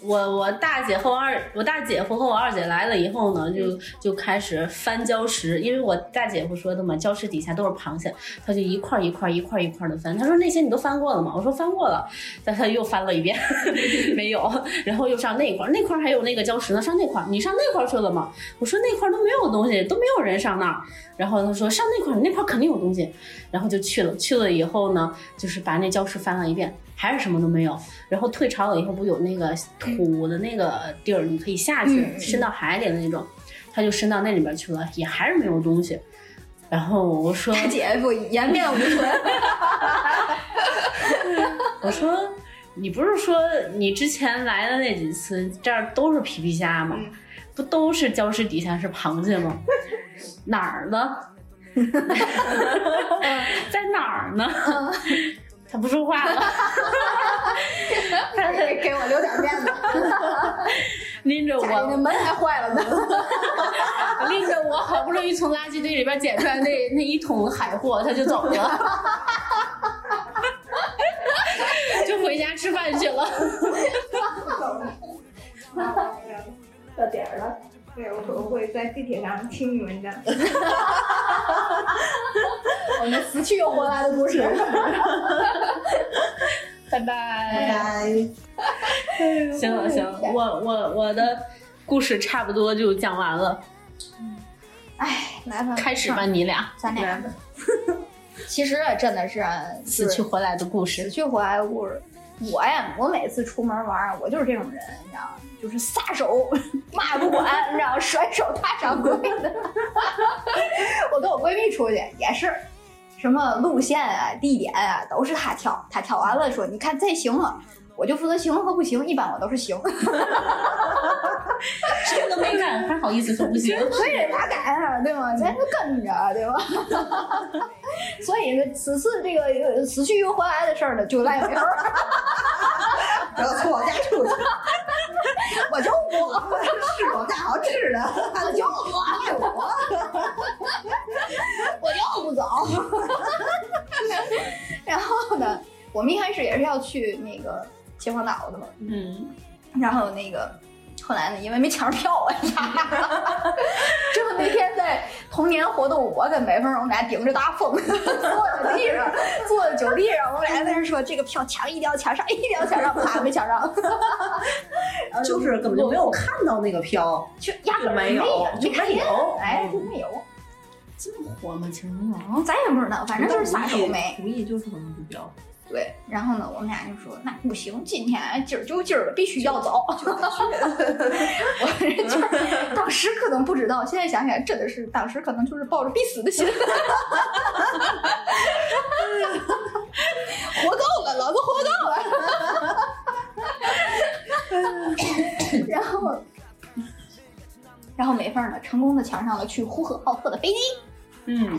我我大姐和我二我大姐夫和我二姐来了以后呢，就就开始翻礁石，因为我大姐夫说的嘛，礁石底下都是螃蟹，他就一块儿一块儿一块儿一块的翻。他说那些你都翻过了吗？我说翻过了，但他又翻了一遍，没有，然后又上那块儿，那块儿还有那个礁石呢，上那块儿，你上那块儿去了吗？我说那块儿都没有东西，都没有人上那儿。然后他说上那块儿，那块儿肯定有东西，然后就去了。去了以后呢，就是把那礁石翻了一遍，还是什么都没有。然后退潮了以后，不有那个土的那个地儿，你可以下去，嗯伸到海里的那种，他就伸到那里边去了，也还是没有东西。然后我说，大姐夫颜面无存，我说，你不是说你之前来的那几次这儿都是皮皮虾吗？不都是礁石底下是螃蟹吗？哪儿呢？在哪儿呢？他不说话了，他 给给我留点面子。拎着家里那我，门还坏了呢。拎着我，好不容易从垃圾堆里边捡出来那那一桶海货，他就走了，就回家吃饭去了。到点儿了，对，我我会在地铁上听你们的。我们死去又活来的故事。拜拜。拜拜。行了行了，我我我的故事差不多就讲完了，哎，来吧，开始吧，你俩咱俩。其实啊真的是死去活来的故事死事。去活来的故事。我呀，我每次出门玩儿，我就是这种人，你知道吗？就是撒手骂不管，你知道，甩手踏上柜的。我跟我闺蜜出去也是，什么路线啊、地点啊，都是她挑。她挑完了说：“你看这行吗？”我就负责行和不行，一般我都是行。什么都没干，还好意思说不行？所以哪敢啊，对吗？咱就跟着，对吧？所以呢，此次这个呃死去又活来的事儿呢，就赖我一份儿。不要从我家出去，我就我，是我干好吃的。我就我，爱我，我就不走。然后呢，我们一开始也是要去那个秦皇岛的嘛，嗯，然后那个后来呢，因为没抢上票啊，之后那天在童年活动，我跟北风我们俩顶着大风，坐在地上，坐在酒地上，我们俩在那说这个票抢一定要抢上，一定要抢上，啪没抢上，然后就是根本就没有看到那个票，就压根儿没有没就没有哎，就没有，这么火吗？秦皇岛？咱也不知道，反正就是撒手没。无意就是可能不标。对，然后呢，我们俩就说那不行，今天今儿就今儿了，必须要走。我这就是当时可能不知道，现在想起来真的是当时可能就是抱着必死的心，活够了，老子活够了。然后，然后美凤呢，成功的抢上了去呼和浩特的飞机。嗯，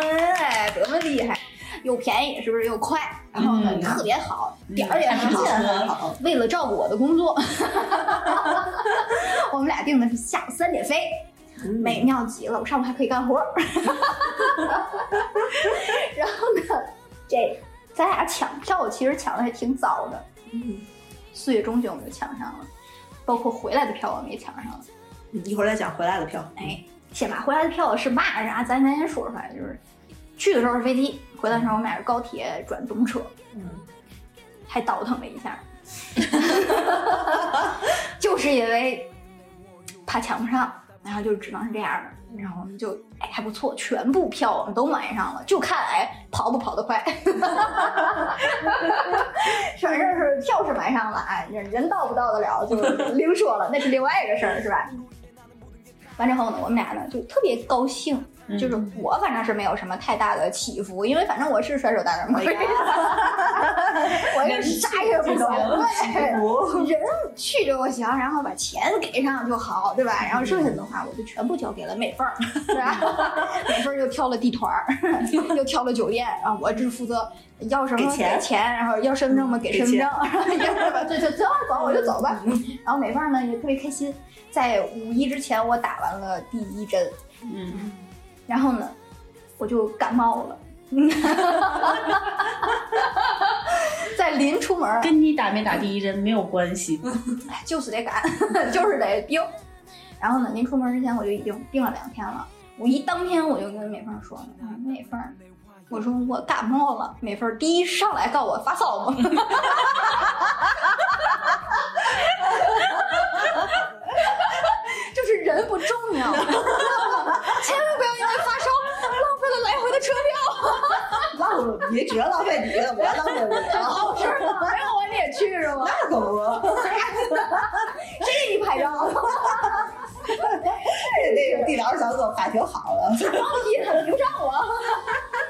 哎，多么厉害！又便宜，是不是又快？然后呢，嗯特别好，点儿也很好。为了照顾我的工作，我们俩定的是下午三点飞。美妙极了，我上午还可以干活儿。然后呢，这咱俩抢票其实抢的还挺早的，嗯，四月中旬我们就抢上了，包括回来的票我们也抢上了。一会儿再讲回来的票。哎，先把回来的票是嘛啥，咱咱先说出来，就是去的时候是飞机，回来的时候我们俩是高铁转动车，嗯，还倒腾了一下，就是因为怕抢不上，然后就只能是这样的。然后我们就哎还不错，全部票我们都买上了，就看哎跑不跑得快。反正是票是买上了，哎人人到不到得了就另说了，那是另外一个事儿，是吧？完之后呢，我们俩呢就特别高兴，嗯就是我反正是没有什么太大的起伏，因为反正我是甩手大人嘛，我也啥也不懂，对，人去就行，然后把钱给上就好，对吧？然后剩下的话我就全部交给了美凤儿，是吧？美凤儿又挑了地团儿，又挑了酒店，然后我只负责要什么给钱钱，然后要身份证嘛给身份证，要什么就就走走我就走吧。然后美凤儿呢也特别开心，在五一之前我打完了第一针，嗯，然后呢，我就感冒了。在临出门儿，跟你打没打第一针没有关系。哎就是得赶，就是得病。然后呢，临出门之前我就已经病了两天了。五一当天我就跟美凤说了，啊，美凤，我说我感冒了。美凤第一上来告我发烧吗？就是人不重要，千万不要因为发烧浪费了来回的车票。浪费，你只要浪费你的，我浪费不了。是吗？没有我你也去是吗？那可不，谁给你拍照？那个地疗小组拍挺好的，放 屁，他 不上我。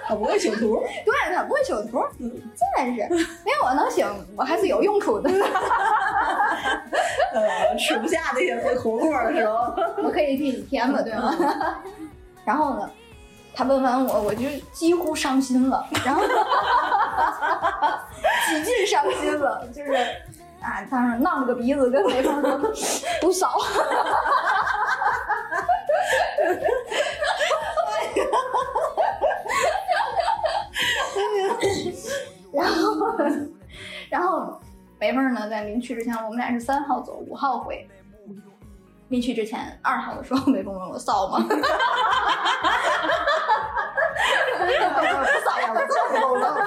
他不会修图。对他不会修图，真是没有我能行，我还是有用处的。呃，吃不下那些火锅的时候，我可以替你填吧，对吗？然后呢，他问完我，我就几乎伤心了，然后几近伤心了，就是啊，当时闹了个鼻子，跟雷锋说 不少。然后，然后北妹呢，在临去之前，我们俩是三号走，五号回。进去之前，二号的时候，北凤问我骚吗？不骚呀，我这么高冷。哎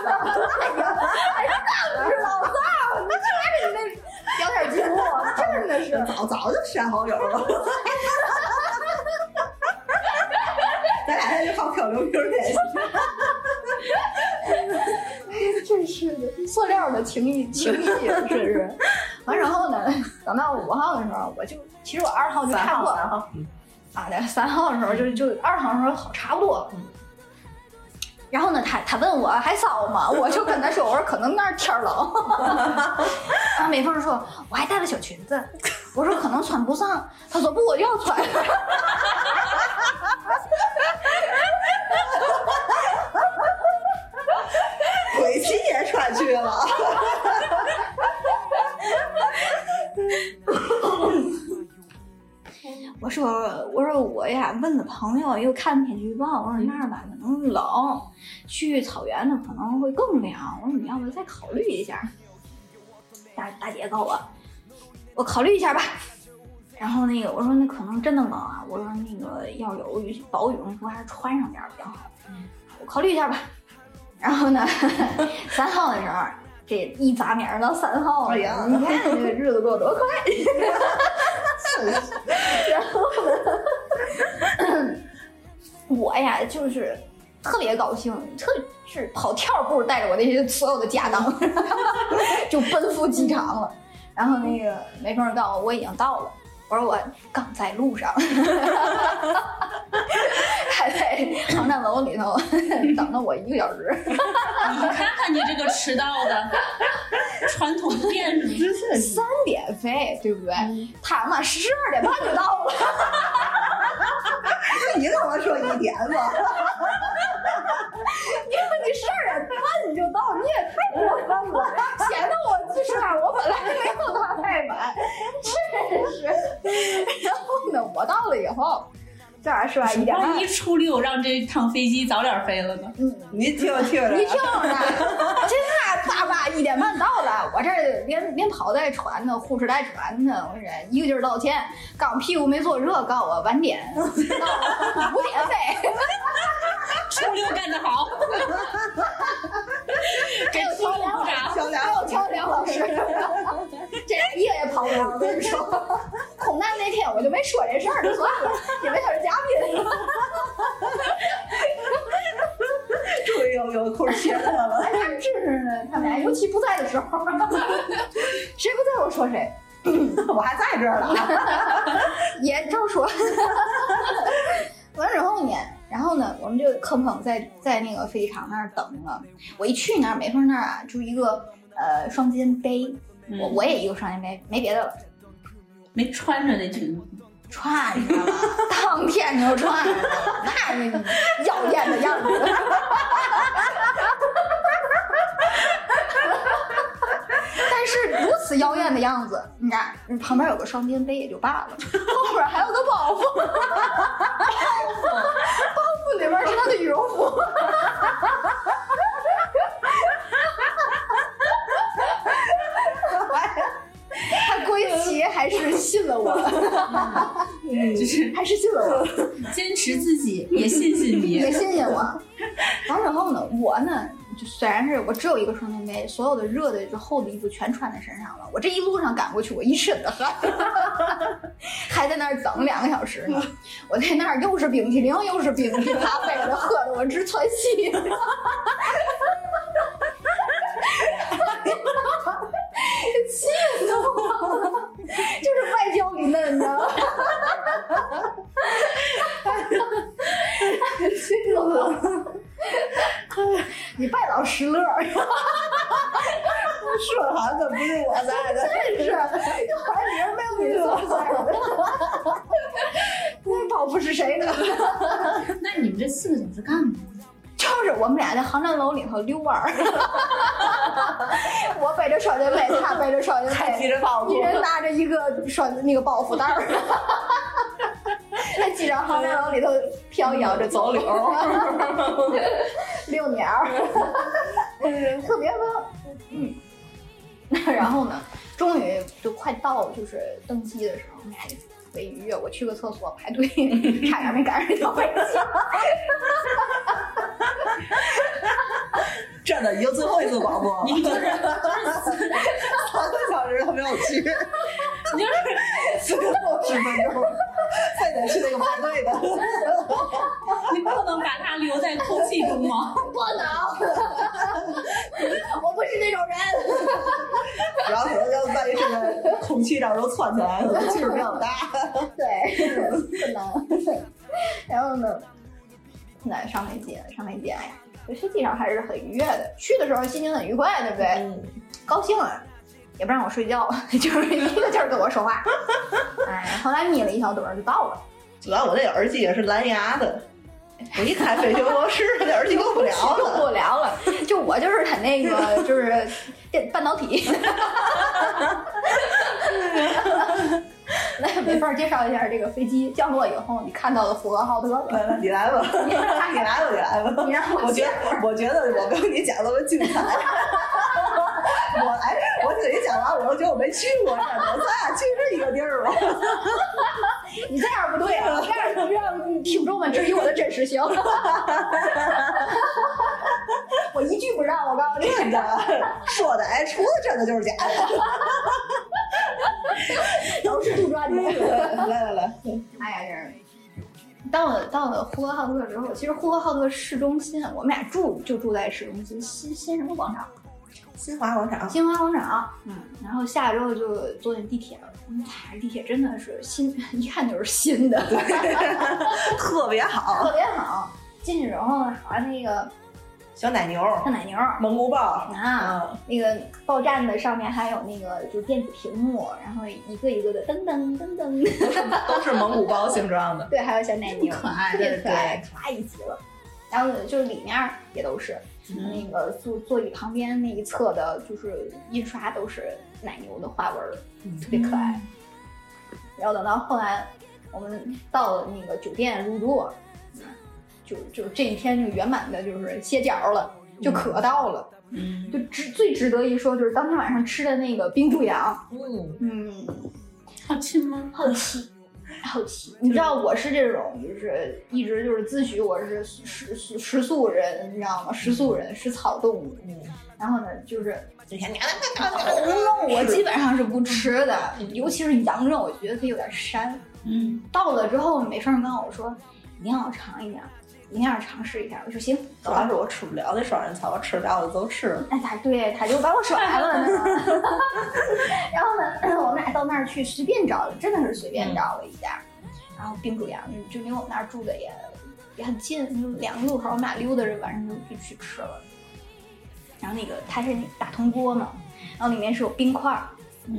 呀，哎呀，那是老扫，你看着你那聊天记录，真的是。早早就删好友了。咱俩现在就靠漂流瓶联系。真 是的，塑料的情谊情谊，是不是？完然后呢，等到五号的时候，我就其实我二号就差不多啊，对，三号的时候就就二号的时候好差不多。然后呢，他他问我还骚吗？我就跟他说，我说可能那儿天儿冷。然后美凤说我还带了小裙子，我说可能穿不上。他说不，我就要穿。朋友，又看天气预报，我说那儿吧可能冷，去草原的可能会更凉。我说你要不再考虑一下？大大姐告我，我考虑一下吧。然后那个我说那可能真的冷啊，我说那个要有薄羽绒服还是穿上点儿比较好。我考虑一下吧。然后呢，三号的时候，这一眨眼儿到三号了，哎呀你看这个日子过多快。然后呢，我呀就是特别高兴，特是跑跳步带着我那些所有的家当，就奔赴机场了。然后那个梅凤告诉我我已经到了，我说我刚在路上，还在航站楼里头等了我一个小时。你看看你这个迟到的传统电视，三点飞，对不对？他妈十二点半就到了。你跟我说一点吧。你说你十二点半你就到，你也太过分了，显得我其实吧，我本来没有他太满，真是。然后呢，我到了以后，是吧？一点万一，初六让这趟飞机早点飞了呢？嗯，你听着听着，你听着呢，真的叭叭一点半到了，我这儿连连跑带传的，护士带传的，我这一个劲儿道歉，刚屁股没坐热，告诉我晚点，到了五点飞，初六干得好，给初六鼓掌。小梁还有乔梁老师，这一个也跑不了，我跟你说，空难那天我就没说这事儿，就算了，因为他是嘉宾。终于有有空切他了。哎，他们真是呢，他们俩尤其不在的时候，谁不在我说谁，我还在这儿呢。也照说。完之后呢，然后呢，我们就坑坑在在那个飞机场那儿等着。我一去那儿，美凤那儿啊，就一个呃双肩背，我我也一个双肩背，没别的了。没穿着那裙子，穿上了，当天就穿上了，那妖艳的样子。但是如此妖艳的样子，你看旁边有个双肩背也就罢了，后边还有个包袱，包袱里面是他的羽绒服。他归齐还是信了我，就是还是信了我。坚持自己，也信信你 也。信信我。完之后呢，我呢，就虽然是我只有一个双肩背，所有的热的就厚的衣服全穿在身上了。我这一路上赶过去，我一身的汗，还在那儿等两个小时呢。我在那儿又是冰淇淋又是冰淇咖啡的，喝的我直喘气。气死我了！就是外焦里嫩的。气死我了！你拜老师乐儿，说的好像跟不是我在的。真是，好像你人没有你所在的。那包袱是谁的？那你们这四个小时干嘛？就是我们俩在航站楼里头遛弯儿，我背着双肩背，他背着双肩背，着包袱，一人拿着一个双那个包袱袋儿，在机场航站楼里头飘摇着走。柳儿，遛鸟儿，特别棒。嗯，然后呢，终于就快到就是登机的时候，我们俩就特别愉悦。我去个厕所排队，差点没赶上那条飞机。真的已经最后一次广播了，你就是 三个小时都没有去，你就是四个多十分钟，非得去那个排队的。你不能把它留在空气中吗？不能，我不是那种人。然后可能要万一是在空气当中窜起来，可能劲儿比较大。对，不能。然后呢，那上飞机，上飞机，哎呀，这飞机上还是很愉悦的。去的时候心情很愉快，对不对？嗯，高兴啊，也不让我睡觉，就是一个劲儿跟我说话。哎，后来眯了一小盹儿就到了。主要我那耳机也是蓝牙的，我一开飞行模式，那耳机用不了用了。不了了，就我就是他那个 就是电半导体。来，没法介绍一下这个飞机降落以后你看到的呼和浩特吧。来来，你来吧，你来吧，你来吧。你让我我觉得，我觉得我跟你讲的我精彩。我哎，我听你讲完，我都觉得我没去过这儿，我咱俩去是一个地儿吗？你这样不对啊，这样让听众们质疑我的真实性。我一句不让，我告诉你。真的，说的哎，除了真的就是假的。都是杜撰的。来来来，哎呀，这是到了到了呼和浩特之后，其实呼和浩特市中心，我们俩住就住在市中心新新什么广场，新华广场，新华广场。嗯，然后下来之后就坐那地铁了。嗯，哎地铁真的是新，一看就是新的，特别好，特别好。进去之后呢，好像那个小奶牛，小奶牛。蒙古包，啊，嗯，那个报站的上面还有那个就是电子屏幕，然后一个一个的噔噔噔噔，都是蒙古包形状的。对，还有小奶牛，可爱特别可爱，可爱极了。然后就是里面儿也都是，那个座座椅旁边那一侧的，就是印刷都是奶牛的花纹儿，特别可爱。然后等到后来我们到了那个酒店入住，就就这一天就圆满的就是歇脚了，就可到了。嗯，就值最值得一说就是当天晚上吃的那个冰柱羊，嗯，嗯，好吃吗？好奇，好奇。你知道我是这种，就是一直就是自诩我是食食食素人，你知道吗？食素人，食草动物。嗯然后呢，就是这肉我基本上是不吃的，尤其是羊肉，我觉得它有点膻。嗯，到了之后，美凤跟我说一定要尝一点，一定要尝试一下。我说行，主要是我吃不了那双人餐，我吃不了我就吃了。哎，他对，他就把我甩了呢。然后呢，我们俩到那儿去随便找了，真的是随便找了一家。然后冰煮羊就离我们那儿住的也也很近，就两个路口，我们俩溜达着，晚上就就去吃了。然后那个它是那个大铜锅嘛，然后里面是有冰块儿，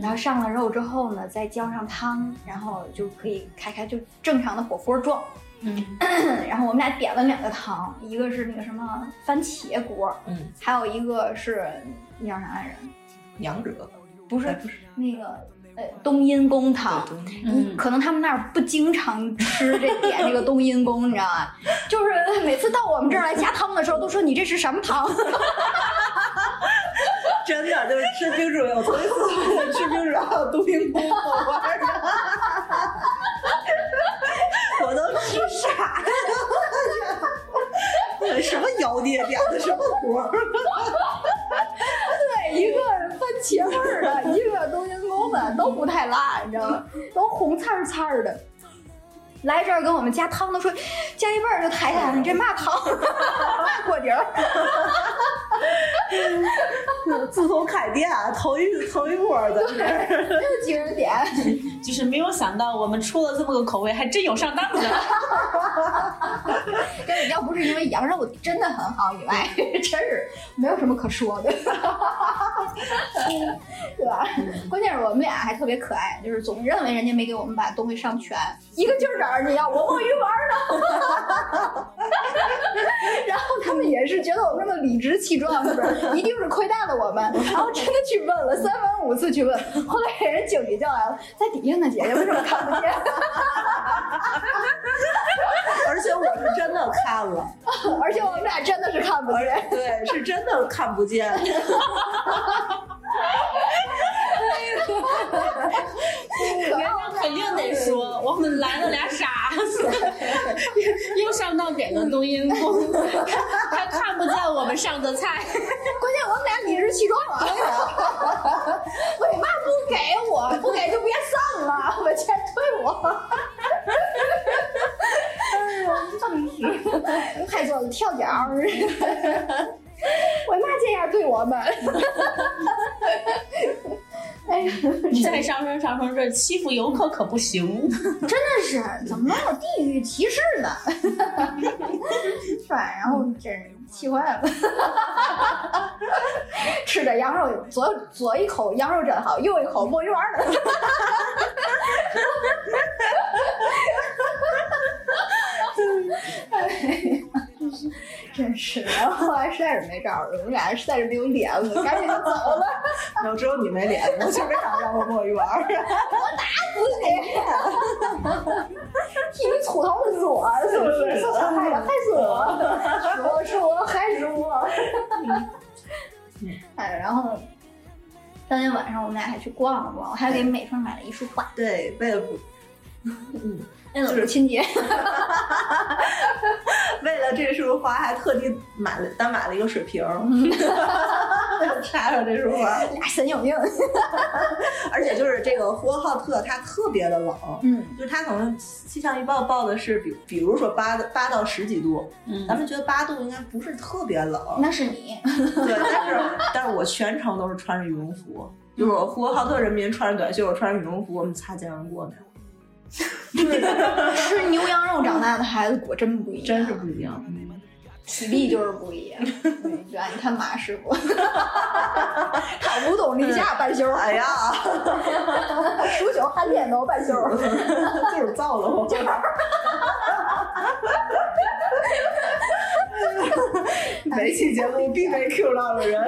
然后上了肉之后呢，再浇上汤，然后就可以开开就正常的火锅状。嗯，然后我们俩点了两个汤，一个是那个什么番茄锅，嗯，还有一个是那叫啥来着？娘惹不是哎不是那个呃冬阴功汤。对嗯，可能他们那儿不经常吃这点这个冬阴功，你知道吗？就是每次到我们这儿来加汤的时候，都说你这是什么汤？真的就是吃冰猪肉，头一次吃冰猪肉还有冬阴功火玩儿的，我都吃傻了。什么妖孽点的什么锅儿？对，一个番茄味儿的，一个冬阴功的，都不太辣，你知道吗？都红灿灿的。来这儿跟我们加汤的说，加一半儿就抬起来了，你这嘛汤？嘛锅底儿？自从开店头一头一波在这儿，没有几个人点。就是没有想到我们出了这么个口味，还真有上当的。要不是因为羊肉真的很好以外，真是没有什么可说的，对吧？关键是我们俩还特别可爱，就是总认为人家没给我们把东西上全，一个劲儿找人家要我摸鱼玩呢。然后他们也是觉得我们这么理直气壮，是不是？一定是亏待了我们，然后真的去问了三番五次去问，后来给人经理叫来了，在底下呢，姐姐为什么看不见？而且我是真的看了，而且我们俩真的是看不见。对，是真的看不见。人家肯定得说，我们来了俩傻子，又上当点了冬阴功，还看不见我们上的菜。关键我们俩理直气壮啊！为嘛不给我？不给就别上了，把钱退我。哎呦，真是太做了跳脚儿，为嘛这样对我们？哎呀，再上升上升，这欺负游客可不行。真的是怎么能有地域歧视呢？是吧？然后真是气坏了。吃着羊肉，左左一口羊肉真好，右一口墨鱼丸儿呢。真是，然后后来实在是没招了，我们俩实在是没有脸了，赶紧就走了。然后只有你没脸，我就没想让我摸鱼丸儿？替你出头的是我，是不是？害的还是我，是我是我还是我。哎，然后当天晚上我们俩还去逛了逛，我还给美凤买了一束花，对，为了不为了母亲节。为了这束花，还特地买了单买了一个水瓶儿，插上这束花。俩神经病。而且就是这个呼和浩特，它特别的冷，嗯，就是它可能气象预报报的是比比如说八八到十几度，嗯咱们觉得八度应该不是特别冷，那是你。对，但是但是我全程都是穿着羽绒服，就是我呼和浩特人民穿着短袖，我穿着羽绒服，我们擦肩而过呢，吃牛羊肉长大的孩子果真不一样，真是不一样。体力就是不一样。你看马师傅，他五冬立夏半袖，哎呀，数九寒天都半袖。就是造了我。每期节目必被 Q 到的人，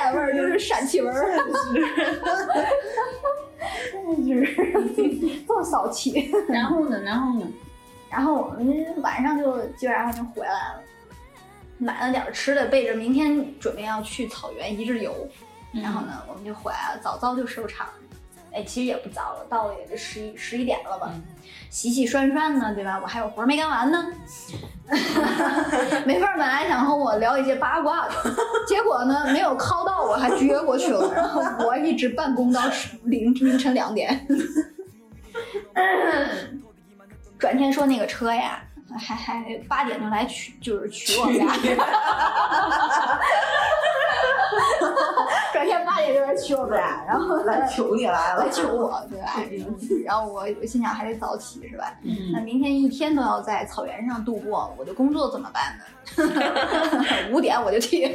烟味儿就是膻气味儿。哎是这么骚气。然后呢，然后呢，然后我们晚上就基本上就回来了，买了点吃的，备着明天准备要去草原一日游。然后呢，我们就回来了，早早就收场。哎，其实也不早了，到了也就十一十一点了吧，洗洗涮涮呢，对吧？我还有活儿没干完呢。没法儿本来想和我聊一些八卦的，结果呢没有靠到我，还撅过去了，然后我一直办公到十凌凌晨两点。转天说那个车呀，还还八点就来取，就是取我们俩。转天八点就来求我们俩，然后 来求你来了来，求我，对吧？然后我我心想还得早起是吧？那嗯，明天一天都要在草原上度过，我的工作怎么办呢？五点我就起，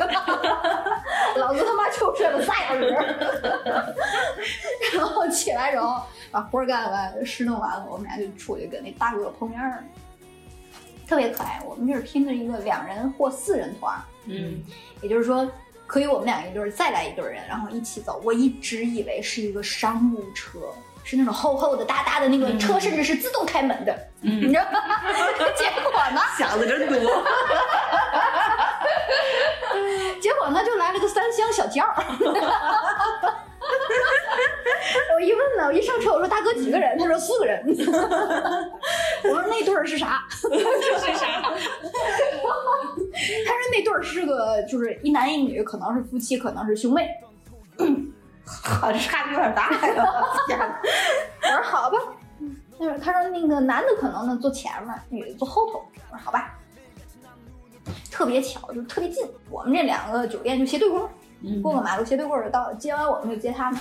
老子他妈就睡了仨小时，然后起来之后把活儿干完，事弄完了，我们俩就出去跟那大哥碰面了，特别可爱。我们这是拼的一个两人或四人团儿，嗯，也就是说。可以，我们俩一对儿，再来一对儿人，然后一起走。我一直以为是一个商务车，是那种厚厚的、大大的那个车，甚至是自动开门的，嗯你知道吗？结果呢？想的真多。结果呢，就来了个三厢小轿儿。我一问呢，我一上车我说大哥几个人？他说四个人。我说那对儿是啥？是啥？他说那对儿是个就是一男一女，可能是夫妻，可能是兄妹。啊，这差距有点大呀！我说好吧。他说他说那个男的可能呢坐前面，女的坐后头。我说好吧。特别巧，就是特别近，我们这两个酒店就斜对过，嗯过个马路斜对过就到了。接完我们就接他们，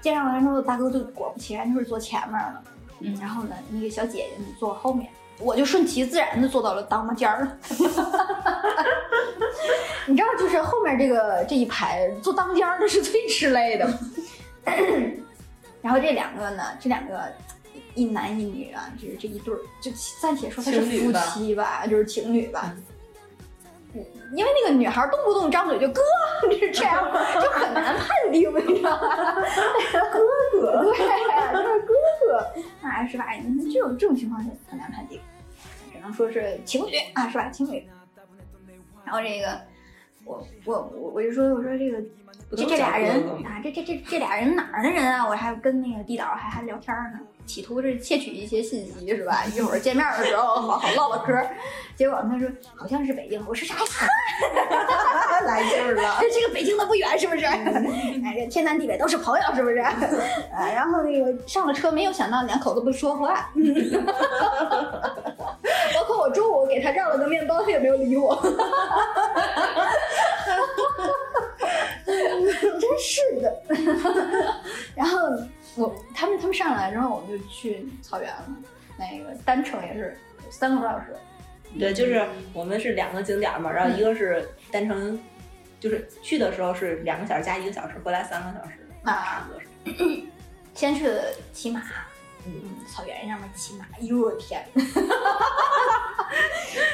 接上来之后，大哥就果不其然就是坐前面了。嗯然后呢，那个小姐姐呢坐后面，我就顺其自然的坐到了当妈尖儿了。你知道，就是后面这个这一排坐当间儿的是最吃累的。然后这两个呢，这两个一男一女啊，就是这一对儿，就暂且说他是夫妻吧，就是情侣吧。嗯因为那个女孩动不动张嘴就哥，就是这样，就很难判定，你知道吗？哥哥，对，就是哥哥，啊，是吧？你看这种这种情况下很难判定，只能说是情侣啊，是吧？情侣。然后这个，我我我我就说，我说这个这这俩人啊，这这这这俩人哪儿的人啊？我还跟那个地导还还聊天呢，企图是窃取一些信息是吧？一会儿见面的时候好好唠唠嗑。结果他说好像是北京，我说啥呀？来劲儿了。这个北京的不远是不是？哎，这天南地北都是朋友是不是？啊，然后那个上了车，没有想到两口子不说话。包括我中午给他让了个面包，他也没有理我。真是的。然后我他们他们上来之后，我们就去草原了。那个单程也是三个多小时。对，就是我们是两个景点嘛，然后一个是单程，就是去的时候是两个小时加一个小时，回来三个小时，差啊，不多是。先去的骑马，嗯，草原上面骑马，哎呦我天！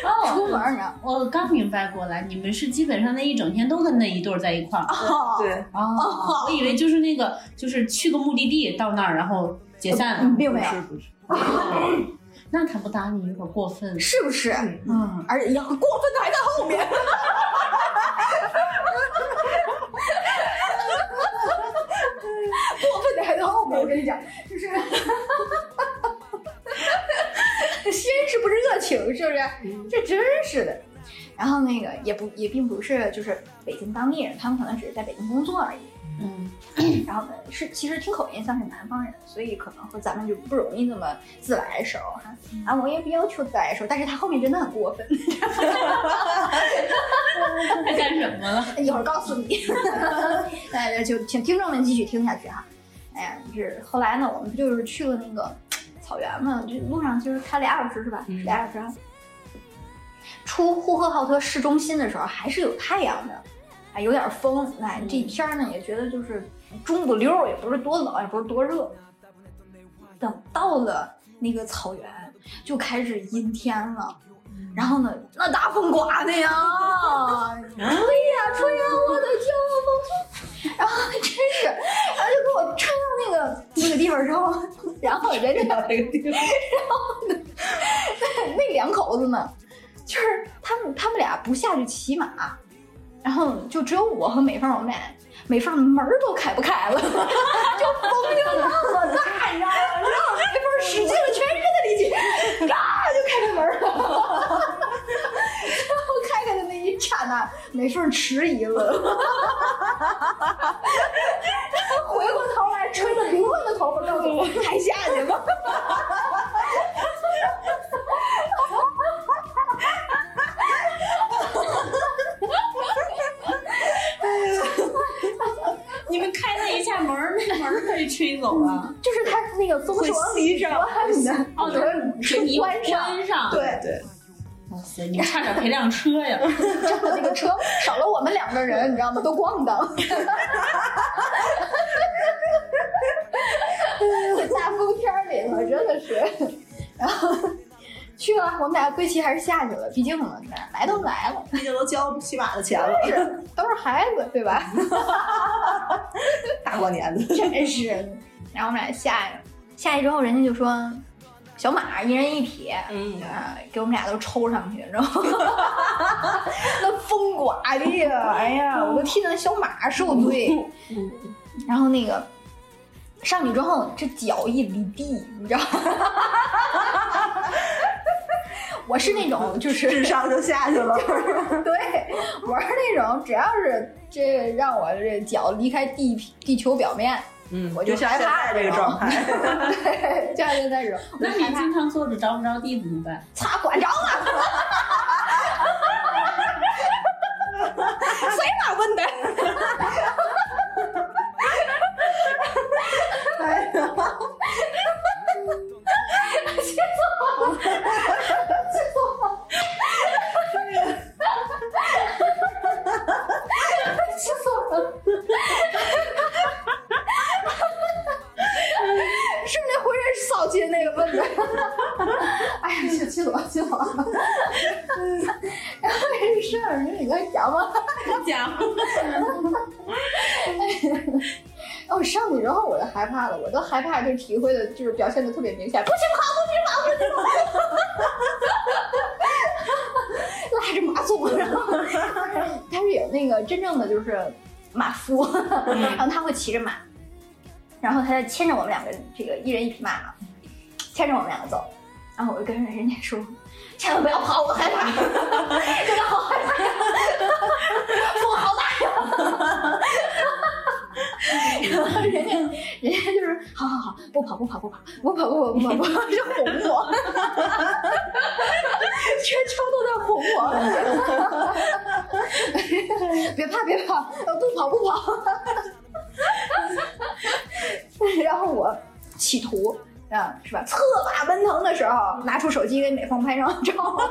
哦，出门呢，我刚明白过来，你们是基本上那一整天都跟那一对儿在一块儿。哦，对，哦，我以为就是那个，就是去个目的地到那儿，然后解散并没有不是不是。那他不搭理有点过分。是不是？嗯，而且要过分的还在后面。过分的还在后面，我跟你讲，就是 先是不是热情，是不是？这真是的。然后那个也不也并不是就是北京当地人，他们可能只是在北京工作而已。嗯，然后呢，是其实听口音像是南方人，所以可能和咱们就不容易那么自来熟哈。啊，我也不要求自来熟，但是他后面真的很过分，他干什么了？一会儿告诉你。哎，就请听众们继续听下去哈。哎呀，就是后来呢，我们不就是去了那个草原嘛，这路上就是开俩小时是吧？嗯俩小时啊。出呼和浩特市中心的时候还是有太阳的，哎，有点风。哎，这天儿呢也觉得就是中不溜儿，也不是多冷，也不是多热。等到了那个草原，就开始阴天了。然后呢，那大风刮的呀，吹呀吹呀，我的骄傲梦。然后真是，然后就给我吹到那个那个地方之后，然后人家那个地方，然后呢那两口子呢，就是他们他们俩不下去骑马，然后就只有我和美凤我们俩，美凤门都开不开了，就风就那么大，你知道吗？然后美凤使尽了全身的力气，嘎就开开门儿了。然后开开的那一刹那，美凤迟疑了，回过头来吹着凌乱的头发告诉我：“还下去吗？”你们开那一下门儿，那门儿被吹走了。就是他那个风是往里转的，哦，对，是你关上，关上。对对，哇塞，你差点赔辆车呀！真的那个车少了我们两个人，你知道吗？都咣当。在大风天儿里头，真的是，然后去了，我们俩归期还是下去了，毕竟嘛，来都来了，毕竟都交起码的钱了，是都是孩子，对吧？大过年的，真是。然后我们俩下去，下去之后，人家就说小马一人一匹，嗯啊，给我们俩都抽上去，然后 那风刮的呀，哎呀，我都替那小马受罪。然后那个上去之后，这脚一离地，你知道吗？我是那种就是智商就下去了。对，我是那种只要是这让我这脚离开地地球表面，嗯我就像害怕现在这个状态，对，就在这种，我 那你经常坐着着不着地怎么办？擦管着了。谁哪问的？哎呀，气死我了！气死我了！气死我了！是不是那浑身骚气的那个问的？哎呀，气气死我了！气死我了！然后这事儿，你该讲吗？讲，然后上去之后我就害怕了，我都害怕，就体会的就是表现的特别明显，不许跑，不许跑，不许跑，拉着马走，然后他是有那个真正的就是马夫，然后他会骑着马，然后他就牵着我们两个这个一人一匹马嘛，牵着我们两个走，然后我就跟着人家说。千万不要跑，我害怕，真的好害怕呀！风好大呀！然后人家人家就是好好好，不跑不跑不跑不跑不跑不跑不跑，是哄我，全程都在哄我，别怕别怕，不跑不跑。然后我企图啊，是吧？策马奔腾的时候，拿出手机给美凤拍张照。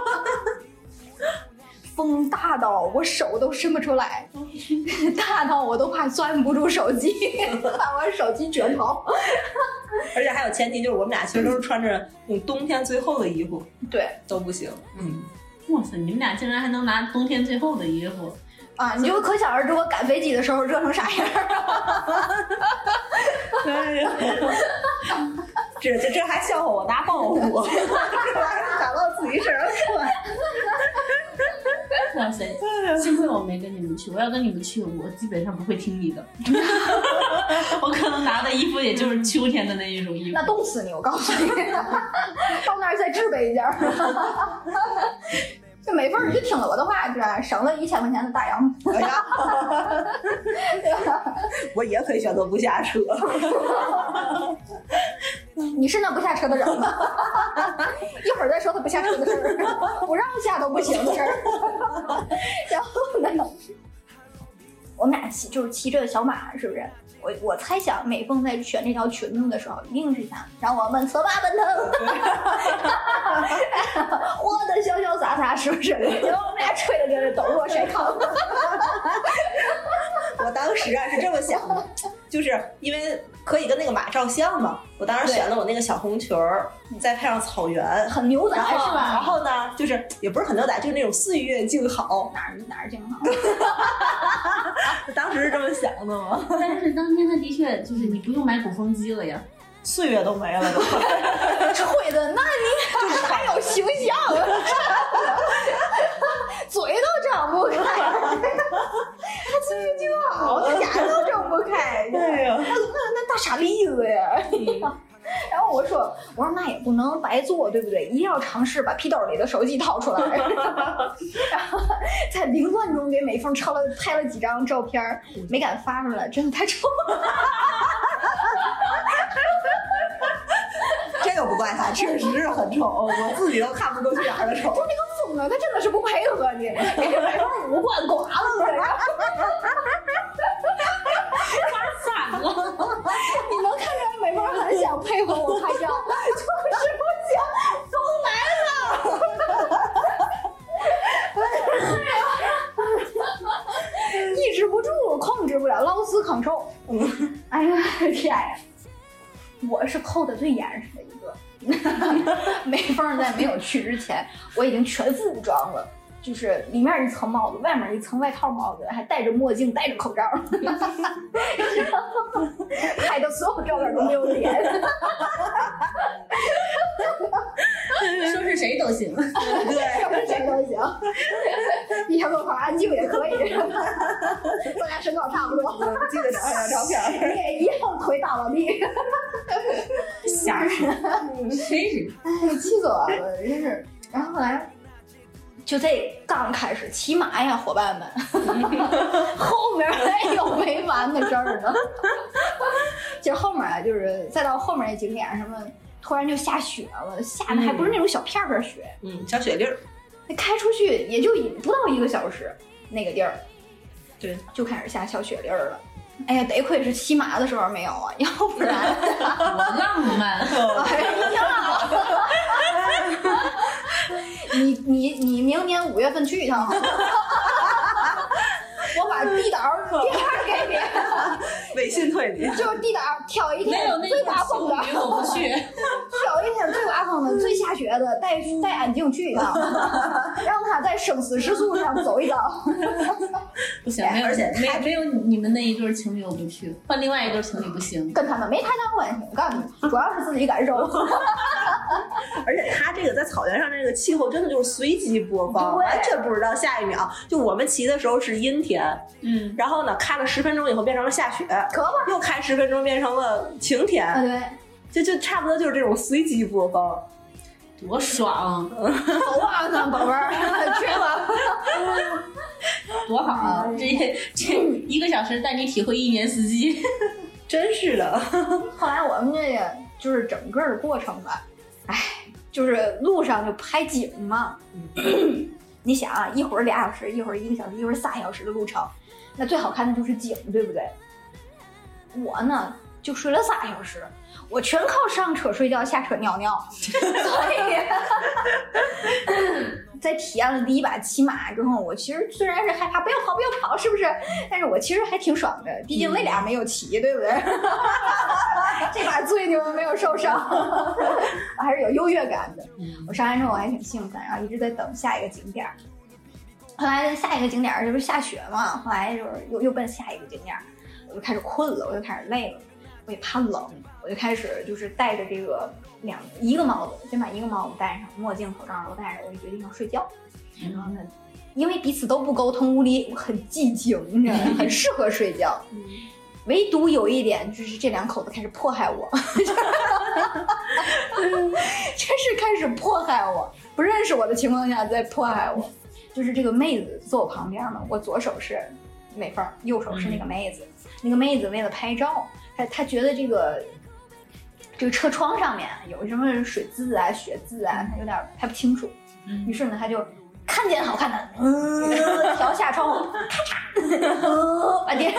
风大到我手都伸不出来，大到我都怕攥不住手机，把我手机卷跑。而且还有前提就是我们俩其实都是穿着冬天最厚的衣服，对都不行。嗯，哇塞，你们俩竟然还能拿冬天最厚的衣服，啊，你就可想而知我赶飞机的时候热成啥样儿。哎呀，这这这还笑话我拿抱负，这还打到自己身上算。哇塞！幸亏我没跟你们去，我要跟你们去，我基本上不会听你的。我可能拿的衣服也就是秋天的那一种衣服那。冻死你！我告诉你，到那儿再置备一件儿。这美凤儿，你就听了我的话，是吧？省了一千块钱的大洋。哎呀，我也可以选择不下车。你是那不下车的人吗？一会儿再说他不下车的事儿，不让下都不行的事儿。然后呢，我们俩骑就是骑着小马，是不是？我我猜想美凤在选这条裙子的时候，一定是想让我们策马奔腾，活的潇潇洒洒，是不是？然后我们俩吹的这抖落筛糠。我当时啊是这么想的，就是因为可以跟那个马照相嘛，我当时选了我那个小红裙儿，再配上草原，很牛仔然后是吧？然后呢，就是也不是很牛仔，就是那种岁月静好。哪儿哪儿静好？当时是这么想的吗，但是当天他的确就是你不用买鼓风机了呀。岁月都没了都。吹的，那你还有形象，嘴都张不开，他岁月静好，他眼都张不开，哎呀、那那大傻栗子呀！然后我说，我说那也不能白做，对不对？一定要尝试把皮兜里的手机掏出来，然后在凌乱中给美凤抄了拍了几张照片，没敢发出来，真的太丑了。这个不怪他，确实是很丑，我自己都看不过去哪儿的丑。就那个他真的是不配合你，五官刮了这个。散了，你能看出来美凤很想配合我拍照，就是不行，都来了，抑制不住，控制不了，劳斯抗受。哎呀天呀！我是扣的最严实的一个。美凤在没有去之前，我已经全副武装了。就是里面一层帽子，外面一层外套帽子，还戴着墨镜，戴着口罩 拍的所有照片都没有脸。说是谁都行。对，说是谁都行，一条路口安静也可以，咱俩身高差不多，记得找张照片。你也一样腿打到地，吓人，真是？哎，气死我了，真是。然后后来，就这刚开始骑马呀，伙伴们，后面还有没完的事儿呢。其 实后面啊，就是再到后面那景点什么，突然就下雪了，下的还不是那种小片片雪，嗯，小雪粒儿。那开出去也就一不到一个小时，那个地儿，对，就开始下小雪粒儿了。哎呀，得亏是骑马的时候没有啊，要不然，我浪漫。哎呀，你你你明年五月份去一趟 我把地导电话给你，微信推你。就是地导挑一天最有那个刮风的，我不去。下雪的，带带安静去一趟，让他在生死时速上走一遭。不行，没有，而且没没有你们那一对情侣我不去，换另外一对情侣不行。跟他们没太大关系。我告诉你，主要是自己感受。而且他这个在草原上这个气候真的就是随机播放，完全不知道下一秒。就我们骑的时候是阴天，嗯，然后呢开了十分钟以后变成了下雪，可不，又开十分钟变成了晴啊天，对，就就差不多就是这种随机播放。多爽，走啊，咱宝贝儿，去吧。多好啊！这这一个小时带你体会一年四季。真是的，后来我们这个就是整个的过程吧，哎，就是路上就拍景嘛。你想啊，一会儿俩小时，一会儿一个小时，一会儿仨小时的路程，那最好看的就是景，对不对？我呢就睡了仨小时，我全靠上车睡觉，下车尿尿，所以在体验了第一把骑马之后，我其实虽然是害怕，不要跑，不要跑，是不是？但是我其实还挺爽的，毕竟那俩没有骑，对不对？这把醉牛没有受伤，我还是有优越感的。我上完之后我还挺兴奋，然后一直在等下一个景点儿。后来下一个景点儿就是下雪嘛，后来就是又又奔下一个景点儿，我就开始困了，我就开始累了，我也怕冷，我就开始就是戴着这个两一个帽子，先把一个帽子戴上，墨镜、口罩都戴着，我就决定要睡觉。然后呢，因为彼此都不沟通，屋里很寂静，你知道吗？很适合睡觉。唯独有一点，就是这两口子开始迫害我，真是开始迫害我，不认识我的情况下在迫害我。就是这个妹子坐我旁边嘛，我左手是美凤，右手是那个妹子。那个妹子为了拍照，她她觉得这个这个车窗上面有什么水渍啊、血渍啊，他有点拍不清楚。于是呢，他就看见好看的，嗯，调下窗户，咔嚓，呃把电视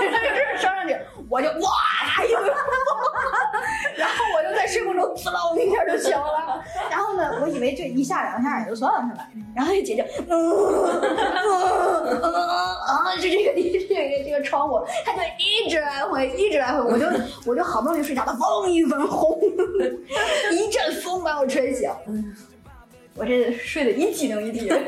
升上去，我就哇一个，然后我就在睡梦中滋啦一下就醒了。然后呢，我以为为就一下两下也就算了是吧？然后那姐就嗯嗯嗯啊，就这个这个这个窗户，它就一直来回一直来回，我就我就好不容易睡着了，风一阵轰，一阵风把我吹醒。我这睡得一激灵一激灵，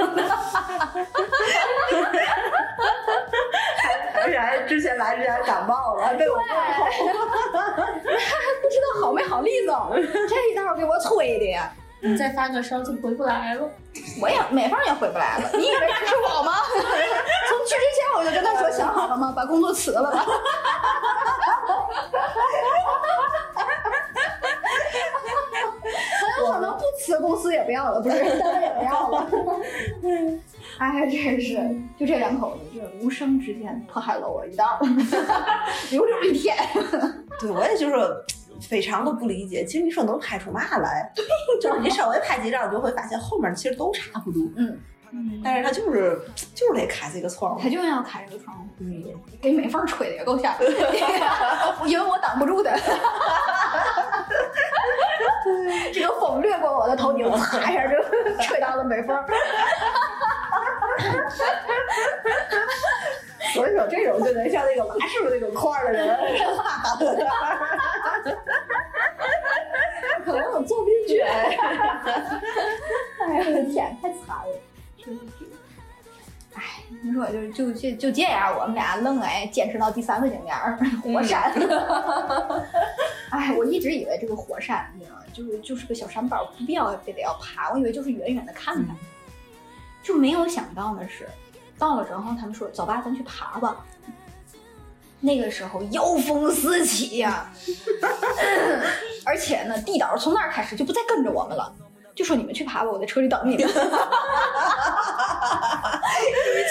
而且还之前来之前还感冒了，还被我问候。不知道好没好利索，这一道给我催的呀！你再发个烧就回不来了。我也美凤也回不来了，你以为这是我吗？从去之前我就跟他说想好了吗？把工作辞了吧。很有可能不辞，公司也不要了，不是单位也不要了。哎呀，真是，就这两口子，这无声之间迫害了我一道，留留一天。对，我也就是非常的不理解，其实你说能拍出嘛来？就是你稍微拍几张，你就会发现后面其实都差不多，嗯，但是他就是就是得开这个窗户他。就要开这个窗户，嗯，给美凤吹的也够呛，因为我挡不住的。这个风掠过我的头顶，啪一下就吹到了美凤。所以说这种就能像那个麻师傅那种块儿的人，可能我做不进去。哎呀，我的天，太惨了！真是。哎，你说就就就就这样，我们俩愣哎坚持到第三个景点儿火山。哎，我一直以为这个火山，你知道吗？就是就是个小山包，不必要非得要爬。我以为就是远远的看看，就没有想到的是，到了之后他们说走吧，咱去爬吧。那个时候妖风四起呀、而且呢，地导从那儿开始就不再跟着我们了，就说你们去爬吧，我在车里等你们。以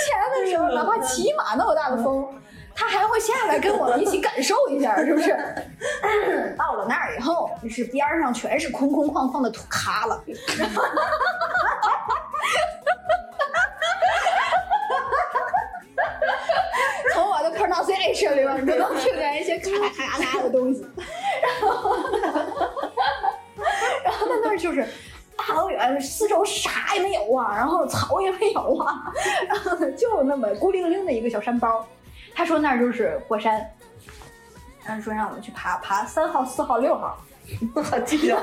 前的时候，哪怕骑马那么大的风，他还会下来跟我们一起感受一下，是不是？到了那儿以后，就是边上全是空空旷旷的土卡了。里面，你就能听见一些咔咔咔咔的东西。然后，然后在那儿就是大老远，四周啥也没有啊，然后草也没有啊，然后呢就那么孤零零的一个小山包。他说那儿就是火山，然后说让我们去爬爬三号、四号、六号。我记得。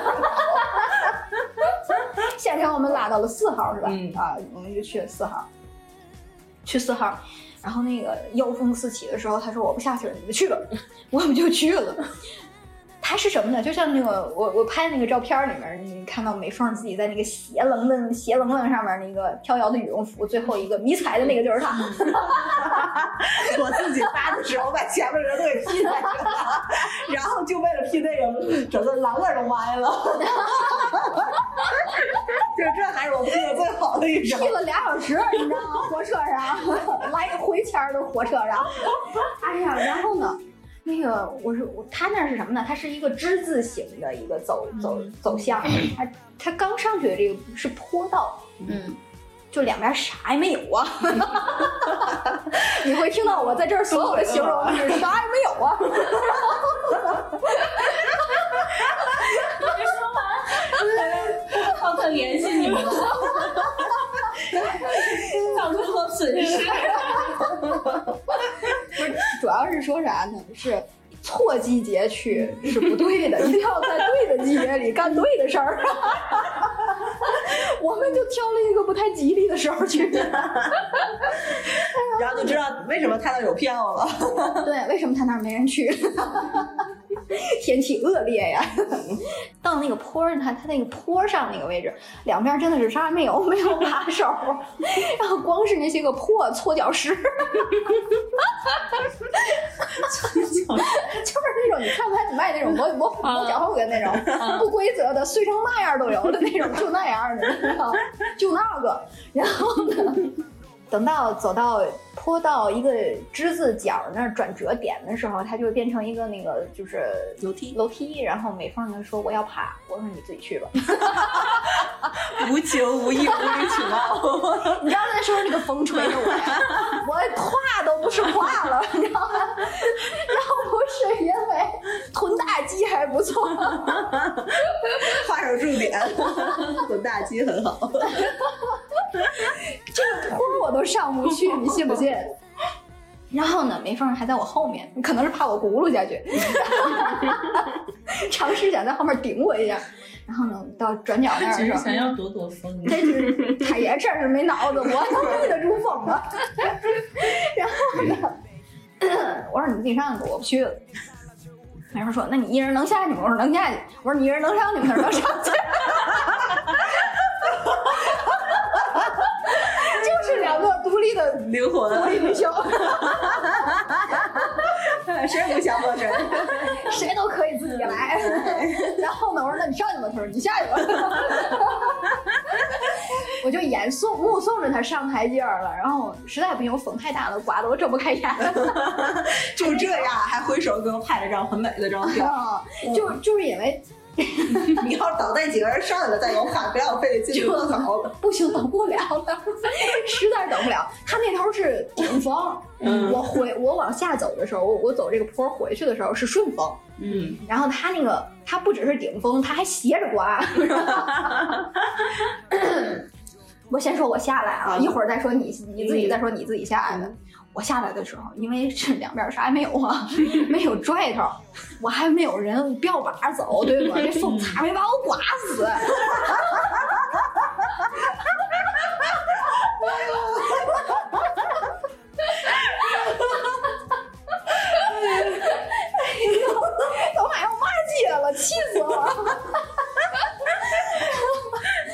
现场我们拉到了四号是吧？嗯啊，我们就去了四号，去四号，然后那个妖风四起的时候，他说我不下去了，你们去吧，我们就去了。它是什么呢？就像那个我我拍那个照片里面，你看到美凤自己在那个斜棱的斜棱棱上面那个飘摇的羽绒服，最后一个迷彩的那个就是他。我自己发的时候把前面人都给 P 下去了，然后就为了 P 那个，整个栏杆都歪了。就这还是我 P 的最好的一张，P。了俩小时，你知道吗？火车上来个回签儿的火车上，哎呀，然后呢，那个我是我他那是什么呢？它是一个之字形的一个走走走向，它它刚上去的这个是坡道，嗯，就两边啥也没有啊。你会听到我在这儿所有的形容是啥也没有啊。浩克联系你们了，造成了损失。主要是说啥呢？是错季节去是不对的，一定要在对的季节里干对的事儿。我们就挑了一个不太吉利的时候去。然后就知道为什么他那有票了。对，为什么他那没人去？天气恶劣呀！到那个坡儿，它它那个坡上那个位置，两边真的是啥也没有，没有把手，然后光是那些个破搓脚石，搓脚就是那种你看不见卖那种磨磨磨脚后跟那种不规则的碎成嘛样都有的那种，就那样的，你知道吗就那个，然后呢？等到走到坡到一个之字角那儿转折点的时候，它就会变成一个那个就是楼梯楼梯。然后美凤呢说我要爬，我说你自己去吧。无情无义无理取闹。你知道那时候那个风吹着我呀，我胯都不是胯了，你知道吗？要不是因为臀大肌还不错，画上重点，臀大肌很好。这个坡我都上不去，你信不信？然后呢，梅凤还在我后面，可能是怕我轱辘下去，尝试想在后面顶我一下。然后呢，到转角那儿的时候，想要躲躲风。这是他也真是没脑子，我能避得住风吗？然后呢，我说你自己上去，我不去了。然后说，那你一人能下去吗？我说能下去。我说你一人能上去吗？他说能上去。就是两个独立的灵魂独魂，立女性，谁也不想陌生人。谁都可以自己来。然后呢，我说那你上去吧。他说你下去吧。我就眼送目送着他上台阶儿了，然后实在不行，风太大了，刮得我睁不开眼。就这样，还挥手给我拍了张很美的照片。啊，就就是因为 你要是等那几个人上来了再给我拍，不要我费这劲。不行，等不了了，实在等不了。他那头是顶风，嗯我回我往下走的时候，我我走这个坡回去的时候是顺风，嗯，然后他那个他不只是顶风，他还斜着刮。我先说我下来啊，啊一会儿再说你你自己再说你自己下来的。我下来的时候，因为是两边啥也没有啊，没有拽头，我还没有人标把走，对吧？这风差没把我刮死。都买我骂街了，气死我了！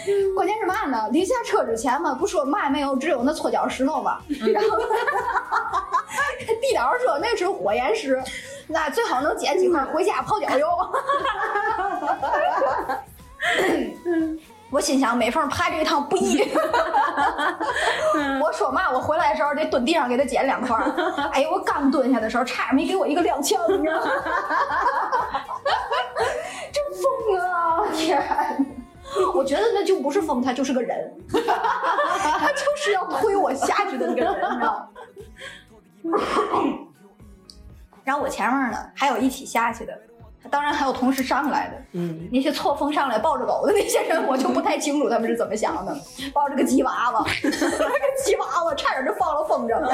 关键是嘛呢？临下车之前嘛，不说嘛也没有，只有那搓脚石头嘛。然后地导说那是火焰石，那最好能捡几块回家泡脚用。我心想，美凤爬这一趟不易。我说嘛，我回来的时候得蹲地上给他捡两块儿。哎呦，我刚蹲下的时候，差点没给我一个踉跄，你知道吗？真疯啊！天！我觉得那就不是风，他就是个人，他就是要推我下去的那个人，你知道吗？然后我前面呢还有一起下去的，当然还有同时上来的，嗯，那些错峰上来抱着狗的那些人，我就不太清楚他们是怎么想的。抱着个吉娃娃，那个吉娃娃差点就放了风筝。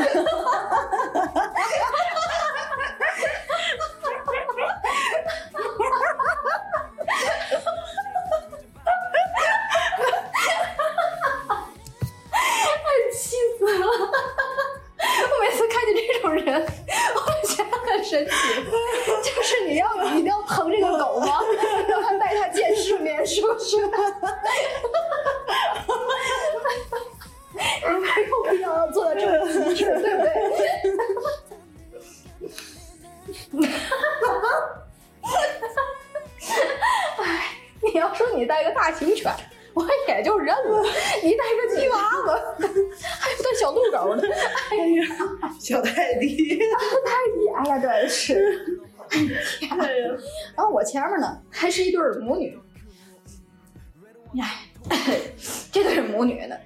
这对母女呢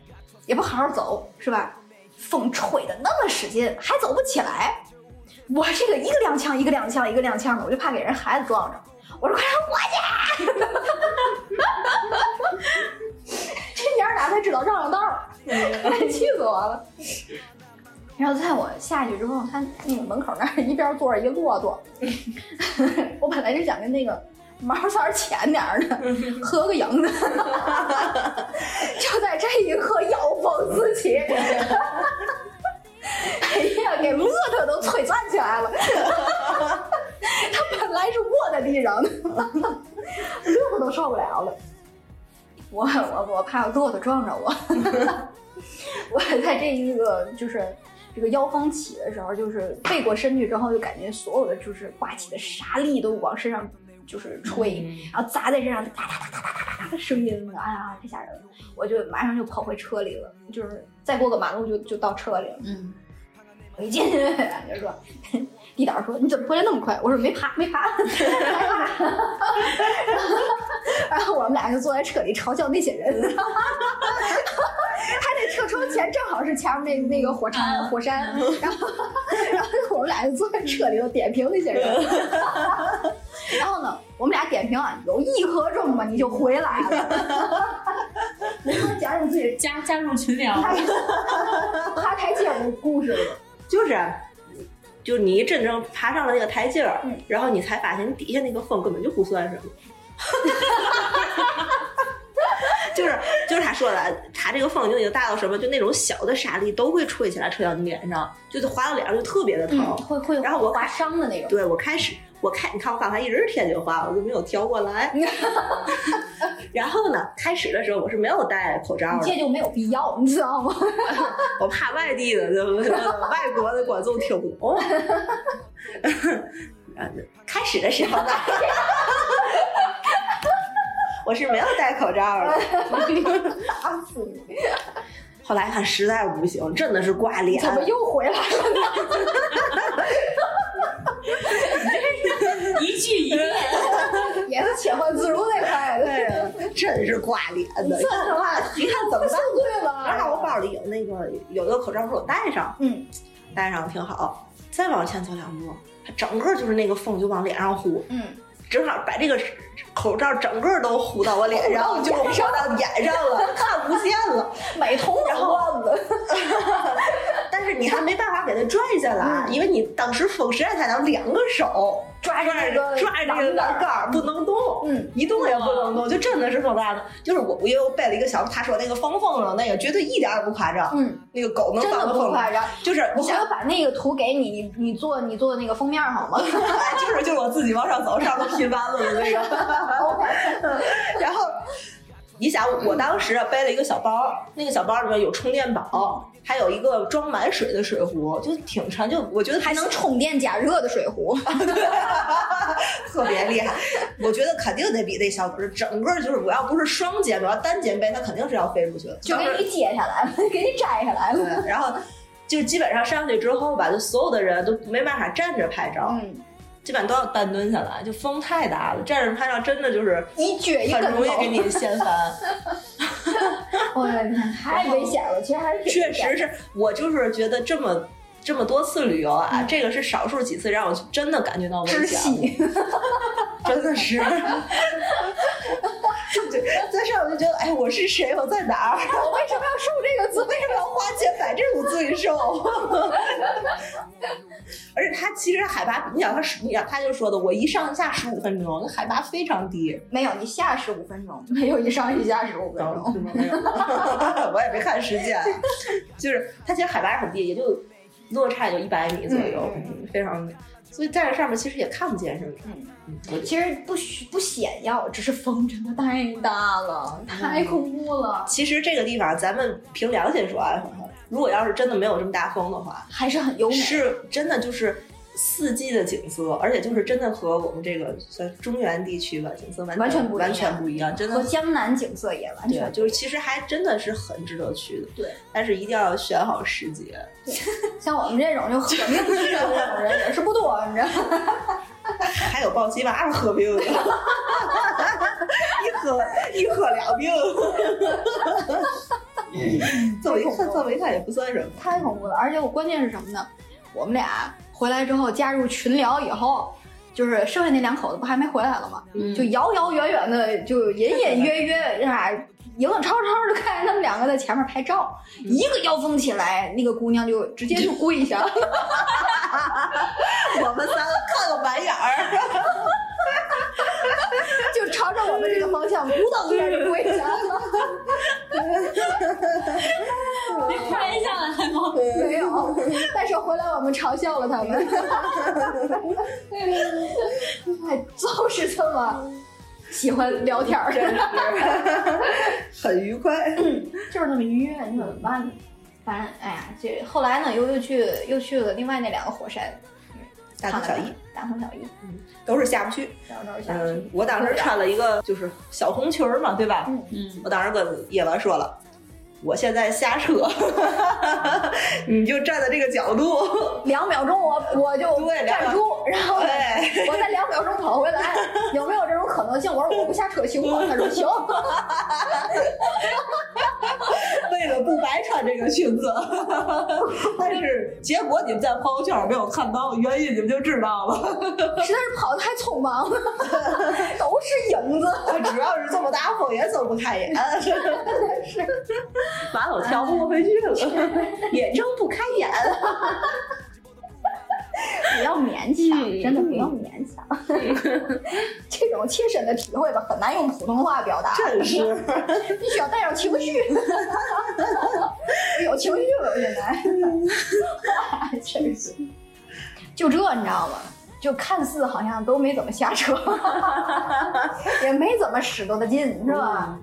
也不好好走，是吧？风吹的那么使劲，还走不起来。我这个一个踉跄，一个踉跄，一个踉跄的，我就怕给人孩子撞着。我说快让我过去！这娘俩才知道让让道，气死我了。然后在我下去之后，他那个门口那儿一边坐着一骆驼，我本来是想跟那个毛色浅点儿的合个影的，就在这一刻妖风四起，哎呀，给骆驼都吹站起来了。他本来是卧在地上的，骆驼都受不了了。我我我怕骆驼撞着我，我在这一个就是这个妖风起的时候，就是背过身去之后，就感觉所有的就是刮起的沙粒都往身上就是吹，然后砸在身上，哒哒哒哒哒哒哒的声音那个，哎呀，太吓人了！我就马上就跑回车里了，就是再过个马路就就到车里了。嗯，我一进去 就说，地导说你怎么回来那么快？我说没爬没爬。然后我们俩就坐在车里嘲笑那些人。他这车窗前正好是前面那那个火山火山，然后然后我们俩就坐在车里头点评那些人。然后呢，我们俩点点评啊，有一刻钟吧，你就回来了。然后加入自己加加入群聊，爬台阶儿的故事了，就是，就你真正爬上了那个台阶儿，嗯然后你才发现你底下那个风根本就不算什么。就是就是他说的，他这个风就已经大到什么，就那种小的沙粒都会吹起来，吹到你脸上，就是划到脸上就特别的疼。嗯，会会然后我划伤的那种。对我开始，我看，你看我刚才一直是天津话，我就没有调过来。然后呢，开始的时候我是没有戴口罩的，这就没有必要，你知道吗？我怕外地的、对不对？外国的观众听不懂。开始的时候呢，我是没有戴口罩的。打死你！后来看实在不行，真的是挂脸。怎么又回来了？一句一遍，也是切换自如那块的。对呀，真是挂脸的。真的吗？你看怎么办？对然后我。包里有那个有的口罩，说我戴上，嗯，戴上挺好。再往前走两步，它整个就是那个风就往脸上呼，嗯，正好把这个口罩整个都呼到我脸上，就呼到眼上了，看不见了。美瞳然后老子。但是你还没办法给它拽下来，因为你当时风实在太大，两个手抓着那个抓着那个栏杆儿不能动，嗯，一动也不能动，就真的是风大的。就是我，我又背了一个小，他说那个防风筝那个绝对一点也不夸张，嗯，那个狗能放的放风。就是我想要，把那个图给你，你你做你做那个封面好吗 就是就是我自己往上走，上头拼完了的那个。然后你想，我当时啊背了一个小包，那个小包里面有充电宝，还有一个装满水的水壶，就挺沉，就我觉得还能充电加热的水壶。特别厉害。我觉得肯定得比那小本儿，整个就是我要不是双肩，我要单肩背，它肯定是要飞出去的。就给你接下来了，给你摘下来了。，然后就基本上上去之后吧，就所有的人都没办法站着拍照，嗯，基本上都要半蹲下来，就风太大了，站着拍照真的就是一撅一很跟头。容易给你掀翻。我的天，太危险了！其实还是确实是我就是觉得这么。这么多次旅游啊，嗯这个是少数几次让我真的感觉到危窒险，息。真的是。对，在上我就觉得，哎，我是谁？我在哪儿？我为什么要受这个罪？为什么要花钱买这种罪受？而且他其实海拔，你想他是，你想他就说的，我一上下十五分钟，那海拔非常低。没有，你下十五分钟，没有一上一下十五分钟。没有，我也没看时间，就是它其实海拔很低，也就落差也就一百米左右，嗯非常。所以在这上面其实也看不见什么。嗯其实不需不显要，只是风真的太大了，太恐怖了，其实这个地方，咱们凭良心说啊，如果要是真的没有这么大风的话，还是很优美。是真的就是四季的景色，而且就是真的和我们这个算中原地区吧景色完完全不一样完全不一样，真的和江南景色也完对，全就是其实还真的是很值得去的。对，但是一定要选好时节。像我们这种就喝命去的这种人也是不多，你知道吗？还有抱鸡娃娃喝病的，一喝一喝两病。这么一看，这么一看也不算什么。太恐怖了！而且我关键是什么呢？我们俩回来之后加入群聊以后，就是剩下那两口子不还没回来了吗？嗯就遥遥远远的，就隐隐约约，是吧？影影绰绰的看见他们两个在前面拍照，一个妖风起来，那个姑娘就直接就跪下了。我们三个看个白眼儿，就朝着我们这个方向，咕噔一下就跪下了。你拍下来吗？没有，但是回来我们嘲笑了他们。哎，就是这么喜欢聊天儿，很愉快。就是那么愉悦，你怎么办呢？反正哎呀，这后来呢，又又去又去了另外那两个火山，大同小异，大同小异，嗯都是下不去。嗯，我当时穿了一个就是小红裙儿嘛，对吧？嗯嗯，我当时跟叶文说了，我现在下车，你就站在这个角度，两秒钟我我就对站住，然后对，我再两秒钟跑回来，有没有这种可能性？我说我不下车行吗？他说行。为为了不白穿这个裙子，但是结果你们在朋友圈没有看到，原因你们就知道了。实在是跑的太匆忙了，都是影子。主要是这么大风也睁不开眼，是，完了我跳不回去了，也睁不开眼。不要勉强，真的不要勉强。这种切身的体会吧，很难用普通话表达。真是，必须要带上情绪。有情绪了，现在。真是，就这你知道吗？就看似好像都没怎么下车，也没怎么使多大劲，是吧？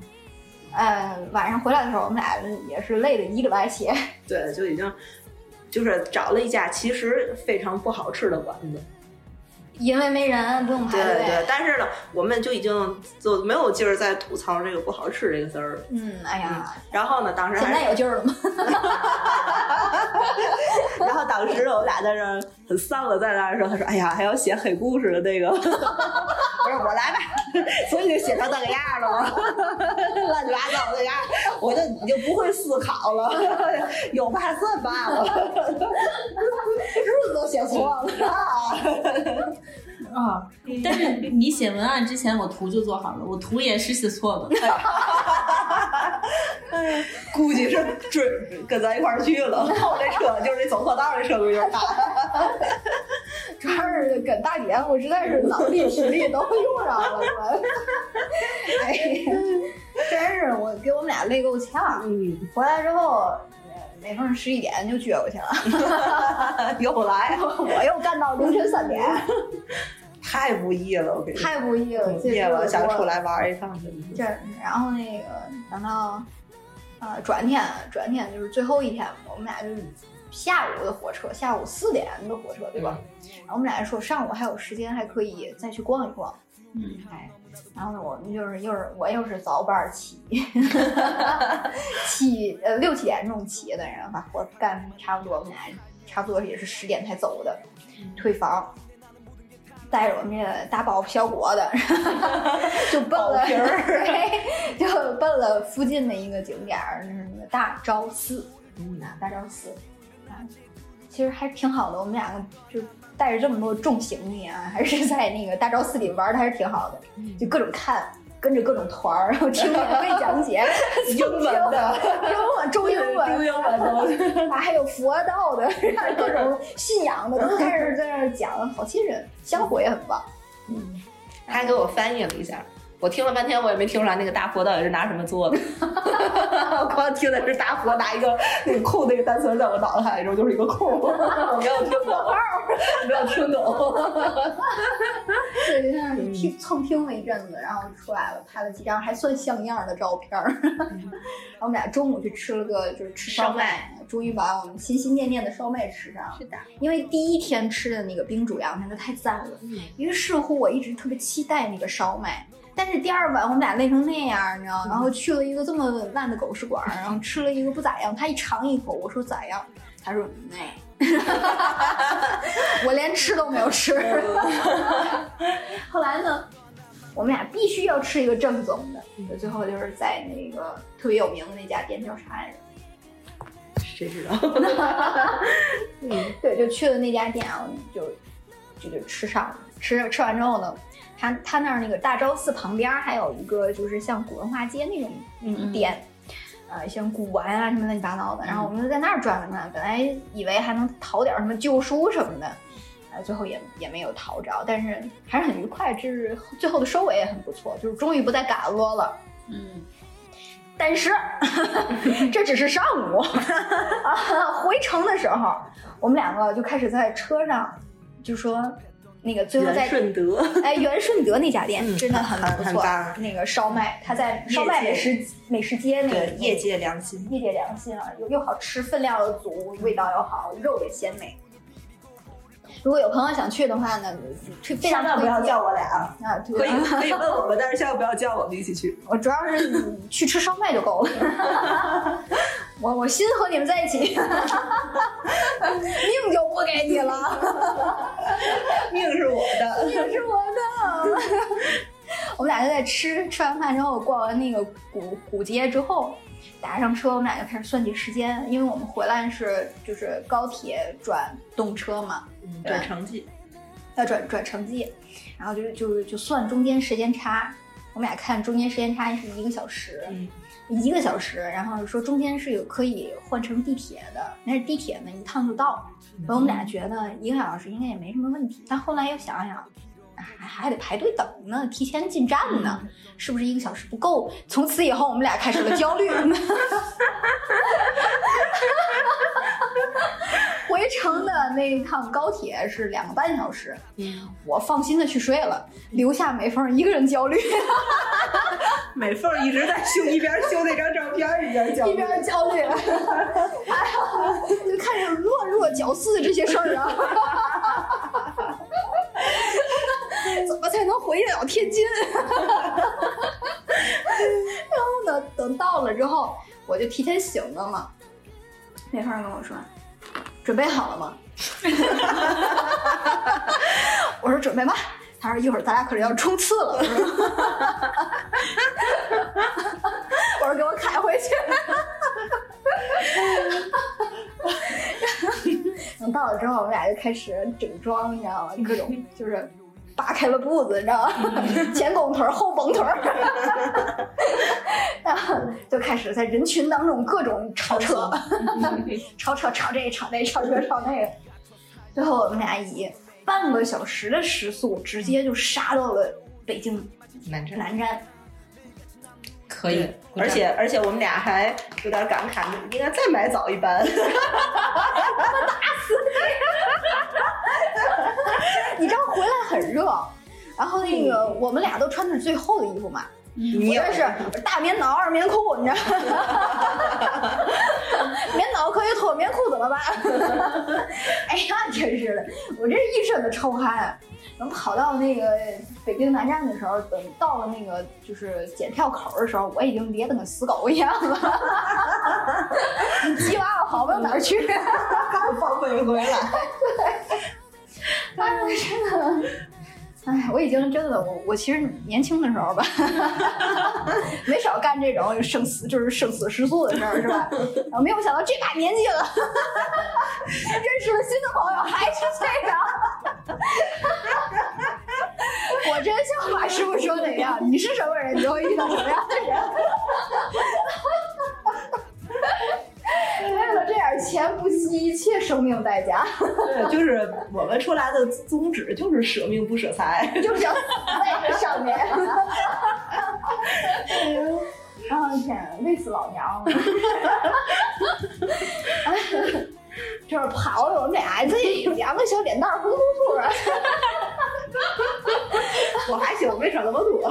呃，晚上回来的时候，我们俩也是累了一个来血。对，就已经就是找了一家其实非常不好吃的馆子。因为没人不用排队。对对，但是呢，我们就已经就没有劲儿再吐槽这个不好吃这个字儿了。嗯，哎呀，然后呢，当时现在有劲儿了吗？然后当时我们俩在这儿很丧的在那儿说，他说：“哎呀，还要写黑故事的那个。”我说：“我来吧。”所以就写成那个样儿了嘛，乱七八糟的样，我就你就不会思考了，有嘛算嘛了，日子都写错了。啊！但是你写文案之前，我图就做好了，我图也是写错了。估计是追跟咱一块儿去了，我这车就是那走错道的车就是他。主要是跟大姐，我实在是脑力体力都用上了，我。哎呀，真是我给我们俩累够呛。嗯，回来之后，每逢十一点就撅过去了，又来，我又干到凌晨三点，太不易了，我跟你说。太不易了。这夜了想出来玩一趟，真的是。这，然后那个等到，呃，转天，转天就是最后一天，我们俩就是下午的火车，下午四点的火车，对吧？然后我们俩说上午还有时间，还可以再去逛一逛。嗯，哎，然后呢，我们就是又是我又是早班儿起，七呃六七点钟起的，然后把活干差不多，我们俩差不多也是十点才走的，退房。带着我们这个大包小裹的，就奔了，对，就奔了附近的一个景点儿，那是那个大昭寺，嗯，啊，大昭寺，啊，其实还挺好的。我们两个就带着这么多重行李啊，还是在那个大昭寺里玩的，还是挺好的，就各种看。跟着各种团儿，然后听免费讲解，英文的英文、中英文、中英文都啊，还有佛道的，各种信仰的都开始在那儿讲，好亲人，香火也很棒。嗯他还给我翻译了一下，我听了半天，我也没听出来那个大佛到底是拿什么做的。我 光听的是大佛拿一个那个空那个单词在我脑海中就是一个空，我没有听懂，没有听懂。对，就像是听蹭听了一阵子，然后出来了，拍了几张还算像样的照片儿。然后我们俩中午去吃了个就是吃烧麦，终于把我们心心念念的烧麦吃上了。是的，因为第一天吃的那个冰煮羊真的太赞了，于是乎我一直特别期待那个烧麦。但是第二晚我们俩累成那样，你知道，然后去了一个这么烂的狗食馆，然后吃了一个不咋样。他一尝一口，我说咋样？他说嗯哎，我连吃都没有吃。后来呢，我们俩必须要吃一个正宗的，最后就是在那个特别有名的那家店叫啥来着？谁知道？嗯 对，就去了那家店，啊就就就吃上了。吃吃完之后呢，他他那儿那个大昭寺旁边还有一个就是像古文化街那种那种店，呃，像古玩啊什么乱七八糟的。然后我们就在那儿转了转，本来以为还能淘点什么旧书什么的，呃，最后也也没有淘着，但是还是很愉快，就是最后的收尾也很不错，就是终于不再赶路了。嗯，但是 这只是上午 啊，回程的时候，我们两个就开始在车上就说那个最后在顺德，哎元顺德那家店嗯真的很很不错那个烧麦，它在烧麦美食美食街那个业界良心。业界良心啊，又又好吃，分量又足，味道又好，肉也鲜美。如果有朋友想去的话呢，推非常千万不要叫我俩，啊，对可以可以问我们，但是千万不要叫我们一起去。我主要是你去吃烧麦就够了。我我心和你们在一起，命就不给你了，命是我的，命是我的。我们俩就在吃吃完饭之后，逛完那个古古街之后，打上车，我们俩就开始算计时间，因为我们回来是就是高铁转动车嘛，嗯转城际，要转转城际，然后就就就算中间时间差，我们俩看中间时间差是一个小时，嗯一个小时，然后说中间是有可以换乘地铁的，但是地铁呢一趟就到，了。然后我们俩觉得一个小时应该也没什么问题，但后来又想想。还还得排队等呢，提前进站呢，是不是一个小时不够？从此以后，我们俩开始了焦虑。回程的那一趟高铁是两个半小时，嗯，我放心的去睡了，留下美凤一个人焦虑，美凤一直在修，一边修那张照片，一边焦虑一边焦虑，哎呀，就看着落弱绞丝的这些事儿啊，怎么才能回得了天津？然后呢，等到了之后，我就提前醒了嘛。美凤跟我说：“准备好了吗？” 我说：“准备吧。”他说：“一会儿咱俩可是要冲刺了。”我说：“我说给我开回去。”等到了之后，我们俩就开始整装，你知道吗？各种就是扒开了步子，你知道吗？前拱腿儿，后绷腿儿，然后就开始在人群当中各种超车，超车超这超那超这超那个，最后我们俩以半个小时的时速，直接就杀到了北京南站。南站。可以，而且而且我们俩还有点感慨，应该再买早一班。打死你 知道回来很热，然后那个我们俩都穿的是最厚的衣服嘛，你我这是大棉袄二棉裤，你知道吗？棉袄可以脱，棉裤怎么办？哎呀，真是的，我这一身的臭汗。等跑到那个北京南站的时候，等到了那个就是检票口的时候，我已经咧得跟死狗一样了。你鸡娃娃跑不到哪儿去。刚放飞回来，哎呀，真的，哎，我已经真的，我我其实年轻的时候吧，没少干这种生死就是生死时速的事儿，是吧？然后没有想到这把年纪了，认识了新的朋友还是这样。我真像马师傅说的一样，你是什么人，你就会遇到什么样的人。为了这点钱，不惜一切生命代价。对，就是我们出来的宗旨就是舍命不舍财。就想死在这上面。哎呦天，累死老娘了！就是跑的我们俩这两个小脸蛋儿红扑扑的，我还行，没少那么多。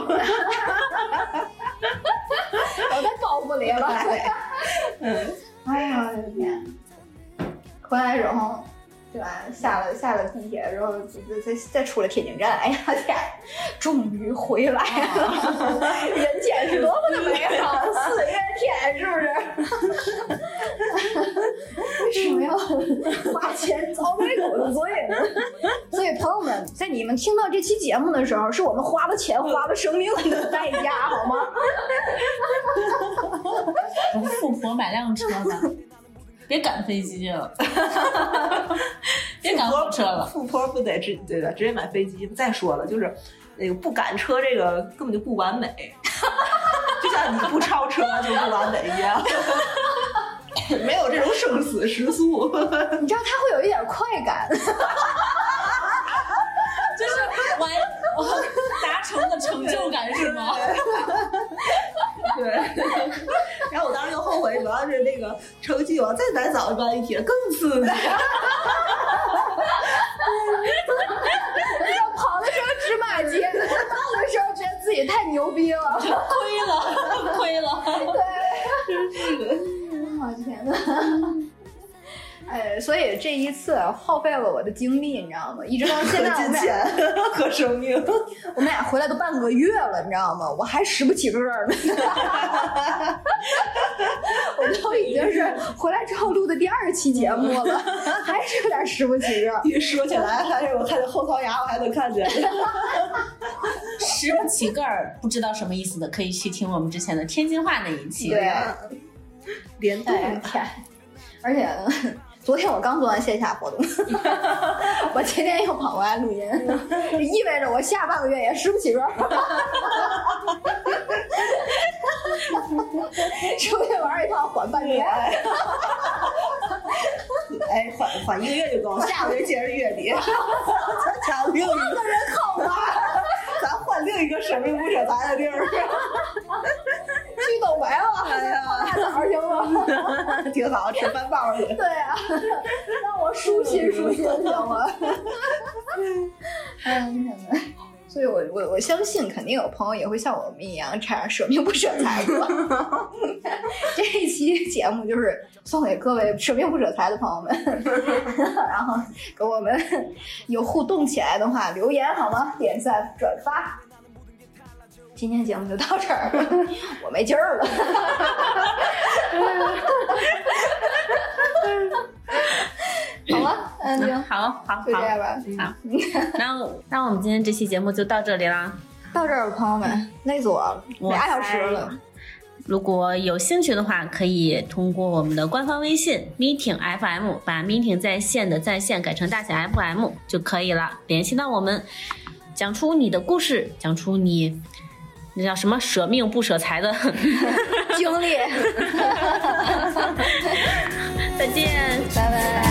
我在包袱里了。嗯，哎呀，我的天！回来之后，对吧？下了下了地铁之后，再再再出了天津站，哎呀天，终于回来了！人间是多么的美好，四月天 是不是？为什么要花钱遭这个罪呢？所以朋友们，在你们听到这期节目的时候，是我们花了钱、花了生命的代价，好吗？等富婆买辆车吧，别赶飞机了，别赶火车了。富婆不得直对的？直接买飞机。再说了，就是那个不赶车，这个根本就不完美，就像你不超车就不完美一样。没有这种生死时速，你知道他会有一点快感，就是完我 达成的成就感是吗？对。然后我当时就后悔，主要是那个成绩，我要再买早一班一铁更刺激。要跑的时候直骂街，到的时候觉得自己太牛逼了。亏了，亏了。我天呐！哎，所以这一次耗费了我的精力，你知道吗？一直到 现在，和金钱 和生命，我们俩回来都半个月了，你知道吗？我还拾不起个儿呢。我都已经是回来之后录的第二期节目了，还是有点拾不起个儿。一说起来，还是我看见后槽牙，我还能看见。拾不起个儿，不知道什么意思的，可以去听我们之前的天津话那一期。对，联动哎呀天，而且昨天我刚做完线下活动，我今天又跑过来录音，意味着我下半个月也拾不起个儿。出去玩一趟缓半年，哎，缓缓一个月就够，下个月接着月底，咱另一个人靠吧，另一个舍命不舍财的地儿，去东北了，哎呀大早上行吗？挺好，吃饭棒去。对啊，让我舒心舒心行吗？哎呀，真的。所以我我我相信，肯定有朋友也会像我们一样这样舍命不舍财过。这一期节目就是送给各位舍命不舍财的朋友们，然后跟我们有互动起来的话，留言好吗？点赞转发。今天节目就到这儿了，我没劲儿了。好了，嗯，行，好好就这样，吧。好，那那我们今天这期节目就到这里啦。到这儿，朋友们，累死我了，哇俩小时了。如果有兴趣的话，可以通过我们的官方微信 meeting FM 把 meeting 在线的在线改成大写 FM 就可以了，联系到我们，讲出你的故事，讲出你那叫什么舍命不舍财的 经历。再见，拜拜。